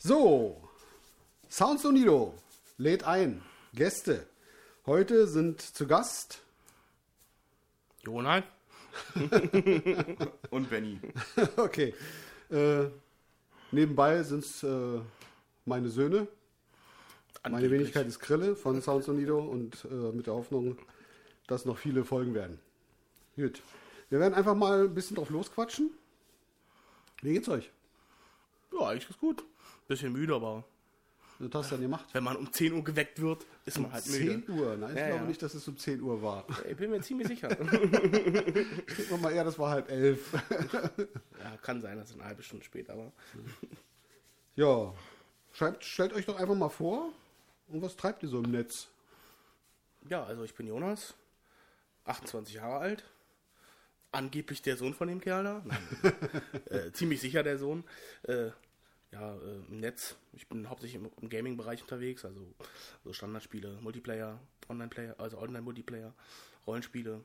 So, Sounds Unido lädt ein. Gäste. Heute sind zu Gast Jonas? Und Benny. okay. Äh, nebenbei sind es äh, meine Söhne. Meine. Wenigkeit ist Krille von Sounds Unido und äh, mit der Hoffnung, dass noch viele folgen werden. Gut. Wir werden einfach mal ein bisschen drauf losquatschen. Wie geht's euch? Ja, eigentlich ganz gut. Bisschen müde, aber Was hast du denn gemacht? wenn man um 10 Uhr geweckt wird, ist man halt müde. 10 Uhr. Nein, ich Ja, glaube ja. nicht, dass es um 10 Uhr war. Ich bin mir ziemlich sicher. Denken wir mal eher, das war halb elf. ja, kann sein, dass es eine halbe Stunde später war. Ja. Schreibt, stellt euch doch einfach mal vor. Und was treibt ihr so im Netz? Ja, also ich bin Jonas, 28 Jahre alt. Angeblich der Sohn von dem Kerl da. Nein, äh, ziemlich sicher der Sohn. Äh, ja, äh, im Netz. Ich bin hauptsächlich im, im Gaming-Bereich unterwegs, also so Standardspiele, Multiplayer, Online-Player, also Online-Multiplayer, Rollenspiele.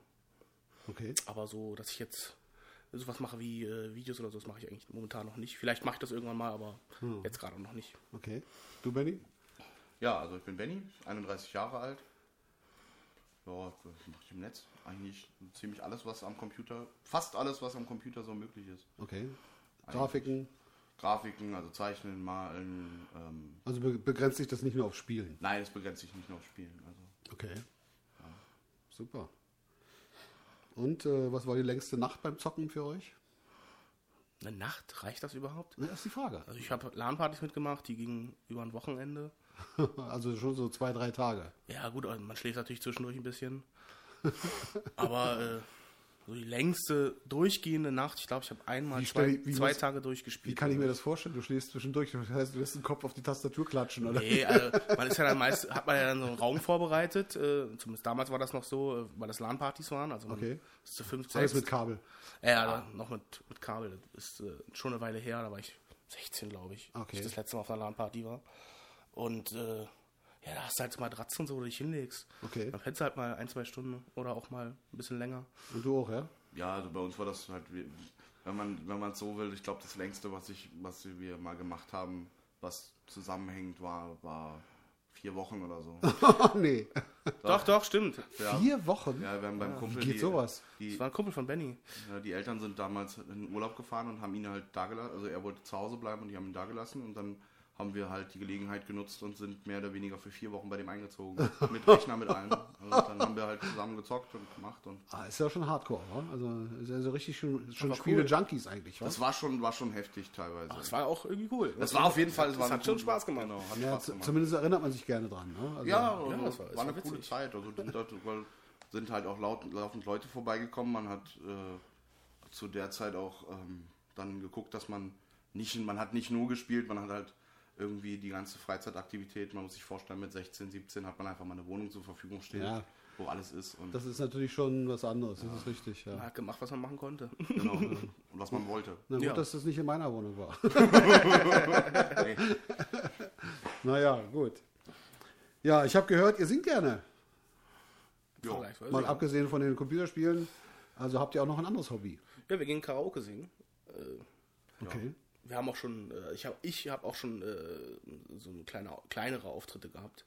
Okay. Aber so, dass ich jetzt sowas mache wie äh, Videos oder so, das mache ich eigentlich momentan noch nicht. Vielleicht mache ich das irgendwann mal, aber jetzt gerade noch nicht. Okay. Du, Benny? Ja, also ich bin Benny, 31 Jahre alt. Ja, was mache ich im Netz? Eigentlich ziemlich alles, was am Computer, fast alles, was am Computer so möglich ist. Okay. Grafiken. Grafiken, also Zeichnen, Malen. Ähm, Also be begrenzt sich das nicht nur auf Spielen. nein, es begrenzt sich nicht nur auf Spielen. Also Okay. Super. Und äh, was war die längste Nacht beim Zocken für euch? Eine Nacht, reicht das überhaupt? Das ist die Frage. Also ich habe LAN-Partys mitgemacht, die gingen über ein Wochenende. Also schon so zwei, drei Tage. Ja gut, also man schläft natürlich zwischendurch ein bisschen. Aber äh, so die längste durchgehende Nacht, ich glaube, ich habe einmal Wie zwei, wie zwei muss- Tage durchgespielt. Wie kann ich mir das vorstellen? Du schläfst zwischendurch. Das heißt, du lässt den Kopf auf die Tastatur klatschen, oder? Nee, also man ist ja dann meist, hat man ja dann so einen Raum vorbereitet. Äh, zumindest damals war das noch so, äh, weil das LAN-Partys waren. Also man Okay. ist zu fünf, Alles mit Kabel. Ja, ja, noch mit, mit Kabel. Das ist äh, schon eine Weile her, da war ich 16, glaube ich. Okay. als Ich das letzte Mal auf einer LAN-Party war. Und äh, ja, da hast du halt so Matratzen, so wo du dich hinlegst. Okay. Dann fällst du halt mal ein, zwei Stunden oder auch mal ein bisschen länger. Und du auch, ja? ja, also bei uns war das halt, wenn man wenn man es so will, ich glaube, das längste, was ich, was wir mal gemacht haben, was zusammenhängt, war, war vier Wochen oder so. Oh, nee. Doch, doch, stimmt. Ja, Vier Wochen? ja wir haben beim Kumpel Wie geht die, sowas? Die, Das war ein Kumpel von Benny. Ja, die Eltern sind damals in den Urlaub gefahren und haben ihn halt da gelassen. Also er wollte zu Hause bleiben und die haben ihn da gelassen. Und dann haben wir halt die Gelegenheit genutzt und sind mehr oder weniger für vier Wochen bei dem eingezogen. mit Rechner, mit allem. Und dann haben wir halt zusammen gezockt und gemacht. Und Ah, ist ja schon Hardcore, wa? Also ist ja so richtig schon, schon Spiele-Junkies eigentlich, was? das war schon, war schon heftig teilweise. Das war auch irgendwie cool. Das war auf jeden Fall. Das, war hat eine schon coole- Spaß gemacht. Genau, hat Ja, Spaß gemacht. zumindest erinnert man sich gerne dran. Ne? Also, Ja, also Ja, das war- war, das eine war coole witzig. Zeit. Also halt, sind halt auch laut, laufend Leute vorbeigekommen. Man hat äh, zu der Zeit auch ähm, dann geguckt, dass man nicht, man hat nicht nur gespielt, man hat halt irgendwie die ganze Freizeitaktivität. Man muss sich vorstellen, mit 16, 17 hat man einfach mal eine Wohnung zur Verfügung stehen, Ja. wo alles ist und, Das ist natürlich schon was anderes, das ist richtig, ja. Man hat gemacht, was man machen konnte. genau, und was man wollte. Na gut, Ja. dass das nicht in meiner Wohnung war. Naja, gut. Ja, ich habe gehört, ihr singt gerne. Vergleichsweise, Mal ja. abgesehen von den Computerspielen. Also habt ihr auch noch ein anderes Hobby. ja, wir gehen Karaoke singen. Äh, Okay. Wir haben auch schon, äh, ich habe ich hab auch schon äh, so eine kleine, kleinere Auftritte gehabt.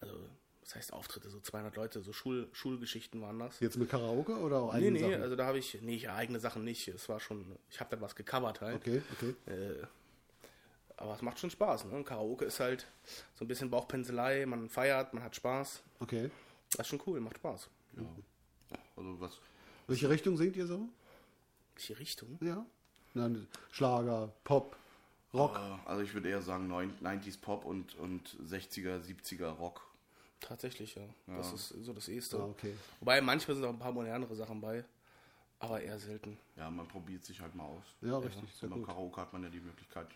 Also, was heißt Auftritte? So 200 Leute, so Schul, Schulgeschichten waren das. Jetzt mit Karaoke oder auch Nee, eigene nee, Sachen? also da habe ich, nee, ja, eigene Sachen nicht. Es war schon, ich habe dann was gecovert halt. Okay, okay. Äh, aber es macht schon Spaß, ne? Karaoke ist halt so ein bisschen Bauchpinselei, man feiert, man hat Spaß. Okay. Das ist schon cool, macht Spaß. Also was, Welche Richtung singt ihr so? Welche Richtung? Ja. Nein, Schlager, Pop, Rock. äh, also ich würde eher sagen neun- 90s Pop und, und 60er, 70er Rock. Tatsächlich, ja. Das ist so das Eheste. Ah, okay. Wobei manchmal sind auch ein paar modernere Sachen bei, aber eher selten. Ja, man probiert sich halt mal aus. Ja, richtig, sehr Und beim. Karaoke hat man ja die Möglichkeit.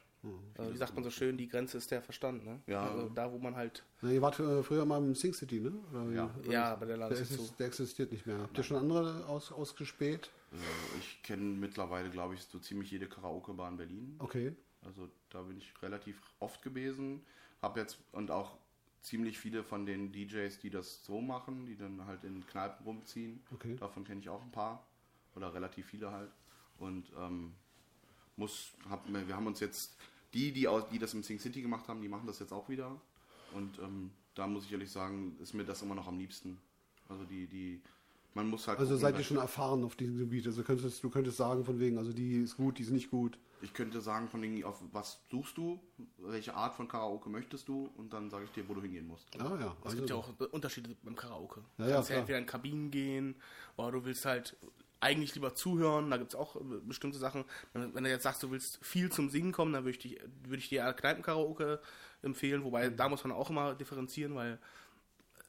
Also, wie sagt man so schön, die Grenze ist der Verstand, ne? Ja. Also da, wo man halt, Na, ihr wart äh, früher mal im Sing City, ne? Oder? Ja. Oder ja, aber der Laden ist zu. der existiert nicht mehr. Habt ihr schon andere aus, ausgespäht? Äh, Ich kenne mittlerweile, glaube ich, so ziemlich jede Karaoke-Bar in Berlin. Okay. Also da bin ich relativ oft gewesen. Hab jetzt und auch ziemlich viele von den DJs, die das so machen, die dann halt in Kneipen rumziehen. Okay. Davon kenne ich auch ein paar. Oder relativ viele halt. Und ähm, muss, hab, wir haben uns jetzt die, die, aus, die das im Sing City gemacht haben, die machen das jetzt auch wieder. Und ähm, da muss ich ehrlich sagen, ist mir das immer noch am liebsten. Also die, die, man muss halt. Also gucken, seid ihr schon erfahren auf diesem Gebiet. Also könntest, du könntest sagen von wegen, also die ist gut, die ist nicht gut. Ich könnte sagen, von wegen, auf was suchst du, welche Art von Karaoke möchtest du und dann sage ich dir, wo du hingehen musst. Ah ja. Es gibt ja auch Unterschiede beim Karaoke. Du Ja, ja, kannst ja klar. entweder in Kabinen gehen oder du willst halt eigentlich lieber zuhören. Da gibt es auch äh, bestimmte Sachen. Wenn, wenn du jetzt sagst, du willst viel zum Singen kommen, dann würde ich, würde ich dir Kneipenkaraoke empfehlen. Wobei, da muss man auch immer differenzieren, weil,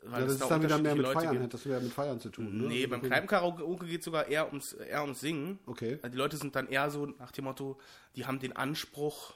weil ja, das es da ist dann wieder mehr mit Leute Feiern, gibt. hat das wieder mit Feiern zu tun. Ne? Nee, beim Okay. Kneipenkaraoke geht es sogar eher ums, eher ums Singen. Okay. Also Die Leute sind dann eher so nach dem Motto, die haben den Anspruch,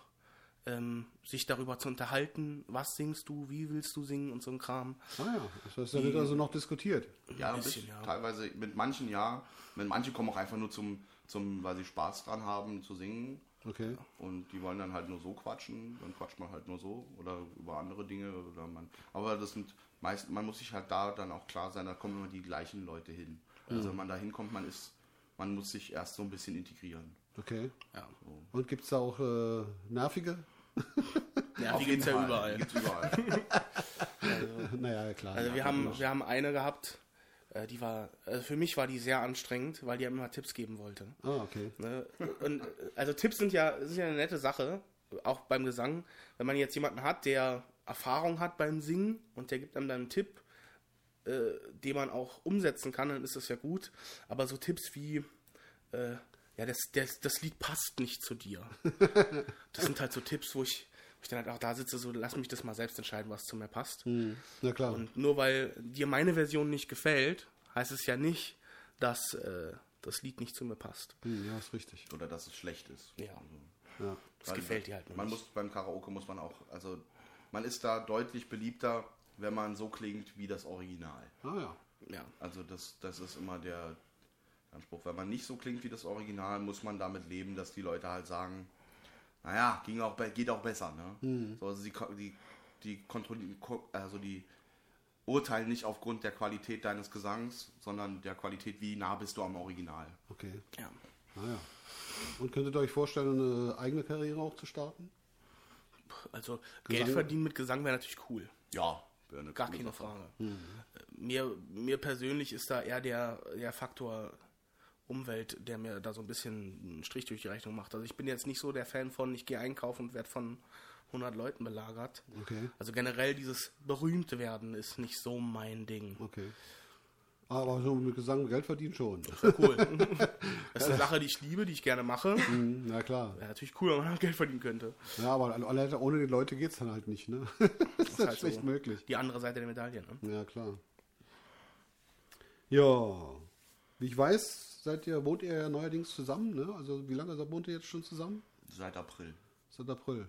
ähm, sich darüber zu unterhalten, was singst du, wie willst du singen und so ein Kram. Ah ja, das wird also noch diskutiert. Ja, bisschen, ja. teilweise mit manchen ja. Mit manchen kommen auch einfach nur zum, zum, weil sie Spaß dran haben zu singen. Okay. Und die wollen dann halt nur so quatschen, dann quatscht man halt nur so oder über andere Dinge oder man. Aber das sind meist, man muss sich halt da dann auch klar sein, da kommen immer die gleichen Leute hin. Also wenn man da hinkommt, man ist, man muss sich erst so ein bisschen integrieren. Okay. Ja, Und gibt es da auch äh, nervige? ja die gibt es ja überall. Gibt's überall. naja, klar. Also ja, wir haben, wir haben eine gehabt, äh, die war, also für mich war die sehr anstrengend, weil die einem immer Tipps geben wollte. Ah, okay. Ne? Und, also Tipps sind ja, sind ja eine nette Sache, auch beim Gesang. Wenn man jetzt jemanden hat, der Erfahrung hat beim Singen und der gibt einem dann einen Tipp, äh, den man auch umsetzen kann, dann ist das ja gut. Aber so Tipps wie, äh, ja, das, das, das Lied passt nicht zu dir. Das sind halt so Tipps, wo ich, wo ich dann halt auch da sitze, so lass mich das mal selbst entscheiden, was zu mir passt. Hm. Na klar. Und nur weil dir meine Version nicht gefällt, heißt es ja nicht, dass äh, das Lied nicht zu mir passt. Hm, ja, ist richtig. oder dass es schlecht ist. Ja, Ja. das gefällt dir halt Man nicht. muss beim Karaoke muss man auch, also man ist da deutlich beliebter, wenn man so klingt wie das Original. Ah ja. Ja. Also das, das ist immer der Anspruch. Wenn man nicht so klingt wie das Original, muss man damit leben, dass die Leute halt sagen, naja, ging auch, geht auch besser. Ne? So, also die, die, die also die urteilen nicht aufgrund der Qualität deines Gesangs, sondern der Qualität, wie nah bist du am Original. Okay. ja. Ah ja. Und könntet ihr euch vorstellen, eine eigene Karriere auch zu starten? Also Gesang- Geld verdienen mit Gesang wäre natürlich cool. Ja, wäre eine Gar keine. Frage. Äh, Mir, mir persönlich ist da eher der, der Faktor Umwelt, der mir da so ein bisschen einen Strich durch die Rechnung macht. Also ich bin jetzt nicht so der Fan von, ich gehe einkaufen und werde von 100 Leuten belagert. Okay. Also generell dieses berühmte werden ist nicht so mein Ding. Okay. Aber so mit Gesang Geld verdienen schon. Cool. das ist eine Sache, die ich liebe, die ich gerne mache. Hm, Na klar. Wäre natürlich cool, wenn man Geld verdienen könnte. Ja, aber ohne die Leute geht es dann halt nicht, ne? das ist halt halt schlecht so. möglich. Die andere Seite der Medaille. Ne? Ja, klar. Ja. Wie ich weiß, seid ihr, wohnt ihr ja neuerdings zusammen, ne? Also wie lange wohnt ihr jetzt schon zusammen? Seit April. Seit April.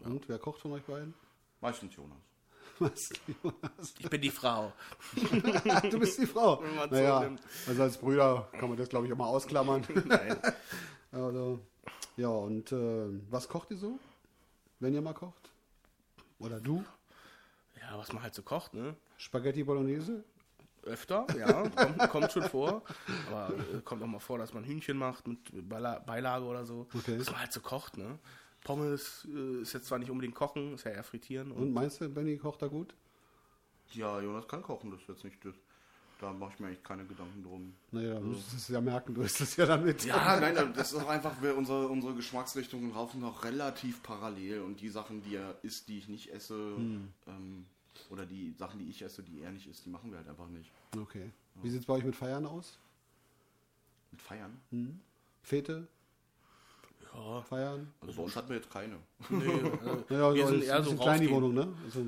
Und wer kocht von euch beiden? Meistens Jonas. Was, Jonas? Ich bin die Frau. Du bist die Frau. Naja, also als Brüder kann man das, glaube ich, auch mal ausklammern. Nein. Also, ja, und äh, was kocht ihr so? Wenn ihr mal kocht? Oder du? Ja, was man halt so kocht, ne? Spaghetti Bolognese? Öfter, ja, kommt, kommt schon vor. Aber äh, kommt auch mal vor, dass man Hühnchen macht mit Beila Beilage oder so. Okay. Was man halt so kocht, ne? Pommes äh, ist jetzt zwar nicht unbedingt kochen, ist ja eher frittieren. Und Und meinst du, Benny kocht da gut? Ja, Jonas kann kochen, das ist jetzt nicht das. Da mache ich mir eigentlich keine Gedanken drum. Naja, du müsstest es ja merken, du isst es ja dann mit. Ja, nein, das ist auch einfach, wir, unsere, unsere Geschmacksrichtungen laufen noch relativ parallel und die Sachen, die er isst, die ich nicht esse, ähm, oder die Sachen, die ich esse, die er nicht isst, die machen wir halt einfach nicht. Okay. Wie sieht es bei euch mit Feiern aus? Mit Feiern? Fete? ja, Feiern? Also bei uns hatten wir jetzt keine. nee, äh, Naja, wir also sind ist eher so klein die. Wohnung, ne? Also,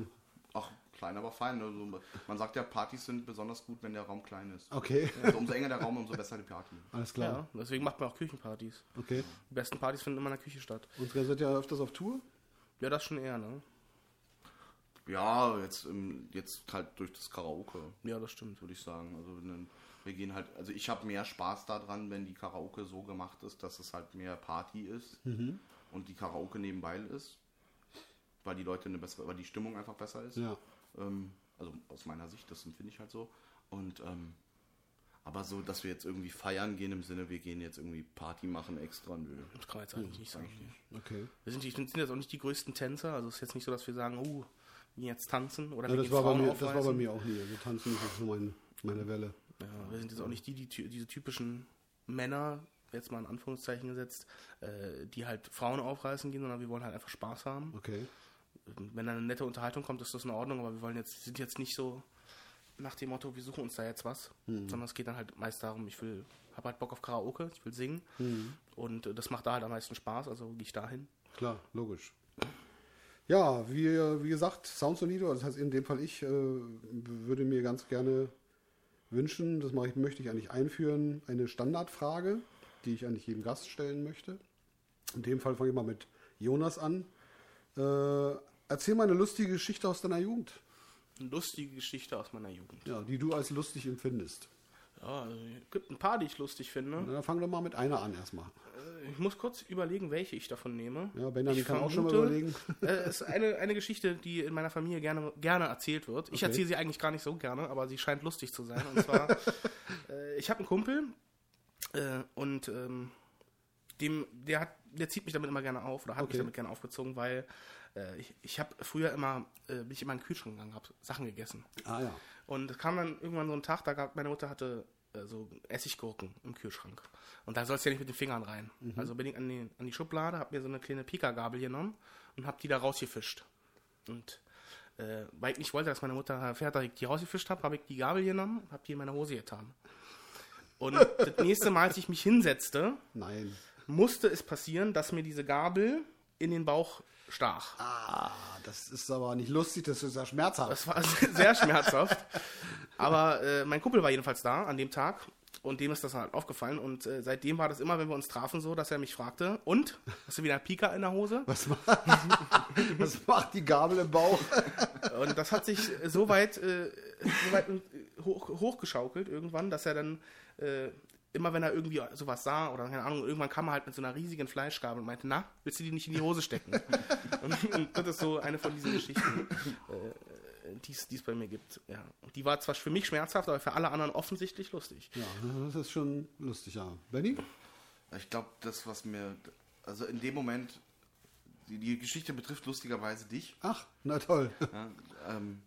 Ach, klein, aber fein. Ne? So, man sagt ja, Partys sind besonders gut, wenn der Raum klein ist. okay, Also umso enger der Raum, umso besser die Party. alles klar. Ja, deswegen macht man auch Küchenpartys. Okay. Die besten Partys finden immer in der Küche statt. Und ihr seid ja öfters auf Tour? Ja, das schon eher, ne? Ja, jetzt, jetzt halt durch das Karaoke. Ja, das stimmt. würde ich sagen. Also wenn, wir gehen halt, also ich habe mehr Spaß daran, wenn die Karaoke so gemacht ist, dass es halt mehr Party ist und die Karaoke nebenbei ist, weil die Leute eine bessere, weil die Stimmung einfach besser ist. Ja. Ähm, also aus meiner Sicht, das empfinde ich halt so. Und ähm, Aber so, dass wir jetzt irgendwie feiern gehen im Sinne, wir gehen jetzt irgendwie Party machen extra, nö. Das kann man jetzt eigentlich nicht sagen. Okay. Wir sind, die, sind jetzt auch nicht die größten Tänzer, also es ist jetzt nicht so, dass wir sagen, oh, wir jetzt tanzen oder Ja, das, war bei mir, das war bei mir auch nie. Also tanzen ist so mein, meine Welle. Ja, wir sind jetzt auch nicht die, die diese typischen Männer, jetzt mal in Anführungszeichen gesetzt, äh, die halt Frauen aufreißen gehen, sondern wir wollen halt einfach Spaß haben. Okay. Wenn dann eine nette Unterhaltung kommt, ist das in Ordnung, aber wir wollen jetzt, sind jetzt nicht so nach dem Motto, wir suchen uns da jetzt was, sondern es geht dann halt meist darum, ich will, habe halt Bock auf Karaoke, ich will singen und äh, das macht da halt am meisten Spaß, also gehe ich dahin. Klar, logisch. Ja, wie, wie gesagt, Soundsonido, das heißt in dem Fall ich, äh, würde mir ganz gerne wünschen, das mache ich, möchte ich eigentlich einführen, eine Standardfrage, die ich eigentlich jedem Gast stellen möchte. In dem Fall fange ich mal mit Jonas an. Äh, erzähl mal eine lustige Geschichte aus deiner Jugend, Eine lustige Geschichte aus meiner Jugend. ja, die du als lustig empfindest. Ja, also, es gibt ein paar, die ich lustig finde. Na, dann fang doch mal mit einer an erstmal. Ich muss kurz überlegen, welche ich davon nehme. Ja, Benjamin Ich kann auch schon mal überlegen. äh, Es ist eine, eine Geschichte, die in meiner Familie gerne, gerne erzählt wird. Ich Okay. erzähle sie eigentlich gar nicht so gerne, aber sie scheint lustig zu sein. Und zwar, äh, ich habe einen Kumpel äh, und ähm, dem, der, hat, der zieht mich damit immer gerne auf oder hat Okay. mich damit gerne aufgezogen, weil äh, ich, ich habe früher immer, äh, bin ich immer in den Kühlschrank gegangen, habe Sachen gegessen. Ah ja. Und es kam dann irgendwann so ein Tag, da gab meine Mutter hatte so Essiggurken im Kühlschrank. Und da sollst du ja nicht mit den Fingern rein. Also bin ich an die, an die Schublade, habe mir so eine kleine Pika-Gabel genommen und habe die da rausgefischt. Und äh, weil ich nicht wollte, dass meine Mutter erfährt, dass ich die rausgefischt habe, habe ich die Gabel genommen und habe die in meine Hose getan. Und das nächste Mal, als ich mich hinsetzte, Nein. musste es passieren, dass mir diese Gabel in den Bauch stach. Ah, das ist aber nicht lustig, das ist ja schmerzhaft. Das war sehr schmerzhaft. Aber äh, mein Kumpel war jedenfalls da an dem Tag und dem ist das halt aufgefallen. Und äh, seitdem war das immer, wenn wir uns trafen, so, dass er mich fragte: Und? Hast du wieder Pika in der Hose? Was macht, was macht die Gabel im Bauch? Und das hat sich so weit, äh, so weit äh, hoch, hochgeschaukelt irgendwann, dass er dann äh, immer, wenn er irgendwie sowas sah oder keine Ahnung, irgendwann kam er halt mit so einer riesigen Fleischgabel und meinte: Na, willst du die nicht in die Hose stecken? und, und das ist so eine von diesen Geschichten. Äh, die es bei mir gibt. Ja. Und Die war zwar für mich schmerzhaft, aber für alle anderen offensichtlich lustig. Ja, das ist schon lustig, ja. Benny? Ich glaube, das, was mir, also in dem Moment, die, die Geschichte betrifft lustigerweise dich. Ach, na toll. Ja, ähm,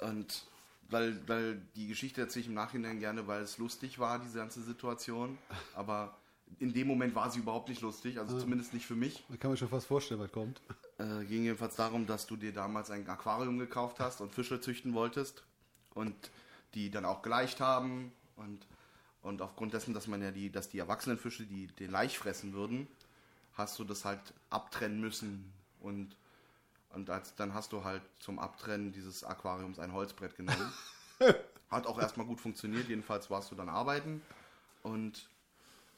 und weil, weil die Geschichte erzähle ich im Nachhinein gerne, weil es lustig war, diese ganze Situation. Aber in dem Moment war sie überhaupt nicht lustig, also zumindest nicht für mich. Da kann man schon fast vorstellen, was kommt. Äh, ging jedenfalls darum, dass du dir damals ein Aquarium gekauft hast und Fische züchten wolltest und die dann auch geleicht haben und, und aufgrund dessen, dass man ja die, dass die erwachsenen Fische die den Laich fressen würden, hast du das halt abtrennen müssen und und als, dann hast du halt zum Abtrennen dieses Aquariums ein Holzbrett genommen. Hat auch erstmal gut funktioniert, jedenfalls warst du dann arbeiten und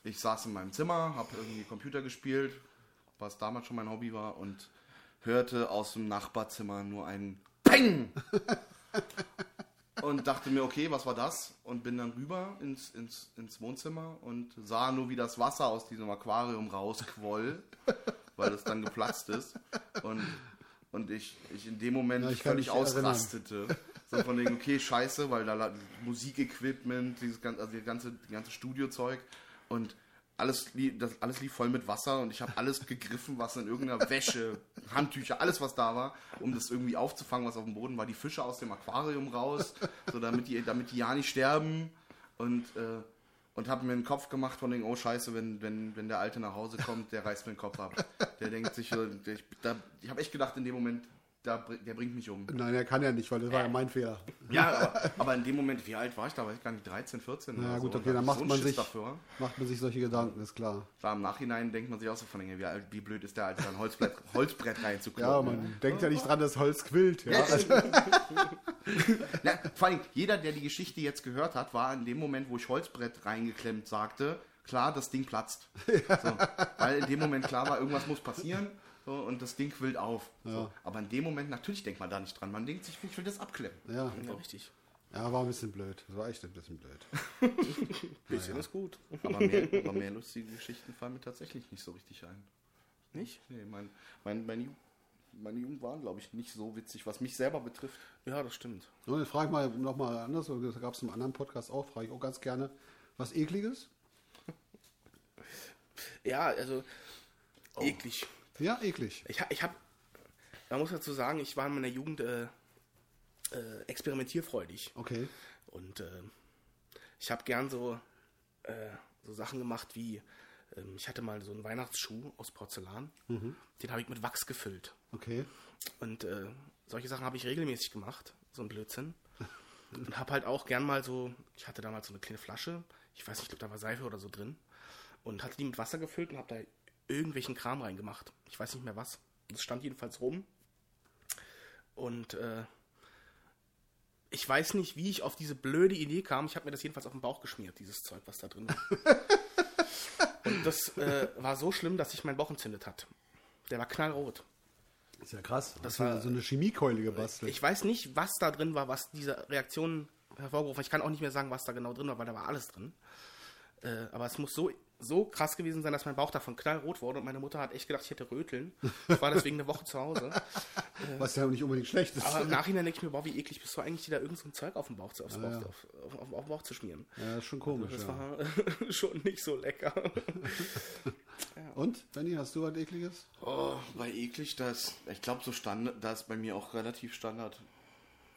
ich saß in meinem Zimmer, habe irgendwie Computer gespielt, was damals schon mein Hobby war und hörte aus dem Nachbarzimmer nur ein Peng! und dachte mir, okay, was war das? Und bin dann rüber ins, ins, ins Wohnzimmer und sah nur, wie das Wasser aus diesem Aquarium rausquoll, weil es dann geplatzt ist. Und, und ich, ich in dem Moment Ja, ich völlig ausrastete. So von wegen, okay, scheiße, weil da Musikequipment, dieses ganze, also die ganze, die ganze Studiozeug und alles, lief, das, alles lief voll mit Wasser und ich habe alles gegriffen, was in irgendeiner Wäsche, Handtücher, alles was da war, um das irgendwie aufzufangen, was auf dem Boden war, die Fische aus dem Aquarium raus, so damit die, damit die ja nicht sterben. Und, äh, und habe mir einen Kopf gemacht von den, oh scheiße, wenn, wenn, wenn der Alte nach Hause kommt, der reißt mir den Kopf ab. Der denkt sich, ich, ich habe echt gedacht in dem Moment, da, der bringt mich um. Nein, er kann ja nicht, weil das war ja mein Fehler. Ja, aber, aber in dem Moment, wie alt war ich da? War ich gar nicht 13, 14 Na oder gut, so. okay, dann da macht so man Schiss sich, Dafür. macht man sich solche Gedanken, ist klar. Klar, im Nachhinein denkt man sich auch so von, wie, alt- wie blöd ist der da ein Holzbrett, Holzbrett reinzukloppen. Ja, man denkt ja nicht dran, dass Holz quillt. Ja, also, Na, vor allem, jeder, der die Geschichte jetzt gehört hat, war in dem Moment, wo ich Holzbrett reingeklemmt sagte, klar, das Ding platzt. So, weil in dem Moment klar war, irgendwas muss passieren so, und das Ding quillt auf. So. Aber in dem Moment, natürlich denkt man da nicht dran. Man denkt sich, ich will das abklemmen. ja. Ja, richtig. ja, war ein bisschen blöd. Das war echt ein bisschen blöd. Bisschen ist gut. Aber mehr, aber mehr lustige Geschichten fallen mir tatsächlich nicht so richtig ein. Nicht? Nee, mein, mein, mein Ju meine Jugend war, glaube ich, nicht so witzig, was mich selber betrifft. Ja, das stimmt. So, jetzt frage ich mal nochmal anders, das gab es im anderen Podcast auch, frage ich auch ganz gerne, was ekliges? Ja, also eklig. Ja, eklig. Ich, ich habe, man muss dazu sagen, ich war in meiner Jugend äh, äh, experimentierfreudig. Okay. Und äh, ich habe gern so, äh, so Sachen gemacht wie, ähm, ich hatte mal so einen Weihnachtsschuh aus Porzellan, den habe ich mit Wachs gefüllt. Okay. Und äh, solche Sachen habe ich regelmäßig gemacht, so ein Blödsinn. Und habe halt auch gern mal so, ich hatte damals so eine kleine Flasche, ich weiß nicht, ich glaube, da war Seife oder so drin. Und hatte die mit Wasser gefüllt und habe da irgendwelchen Kram reingemacht. Ich weiß nicht mehr was. Das stand jedenfalls rum. Und äh, ich weiß nicht, wie ich auf diese blöde Idee kam. Ich habe mir das jedenfalls auf den Bauch geschmiert, dieses Zeug, was da drin war. und das äh, war so schlimm, dass sich mein Bauch entzündet hat. Der war knallrot. Ist ja krass. Das du war- so eine Chemiekeule gebastelt. Ich weiß nicht, was da drin war, was diese Reaktion hervorgerufen hat. Ich kann auch nicht mehr sagen, was da genau drin war, weil da war alles drin. Äh, aber es muss so, so krass gewesen sein, dass mein Bauch davon knallrot wurde und meine Mutter hat echt gedacht, ich hätte Röteln. Ich war deswegen eine Woche zu Hause. was ja nicht unbedingt schlecht ist. Aber im Nachhinein denke ich mir, boah, wie eklig bist du eigentlich, dir da irgend so ein Zeug auf den Bauch zu, aufs Bauch, ja. Auf, auf, auf, auf Bauch zu schmieren. ja, ist schon komisch. Das Ja. war schon nicht so lecker. Und, Benny, hast du was ekliges? Oh, bei eklig, das, ich glaube, so Standard, das ist bei mir auch relativ Standard.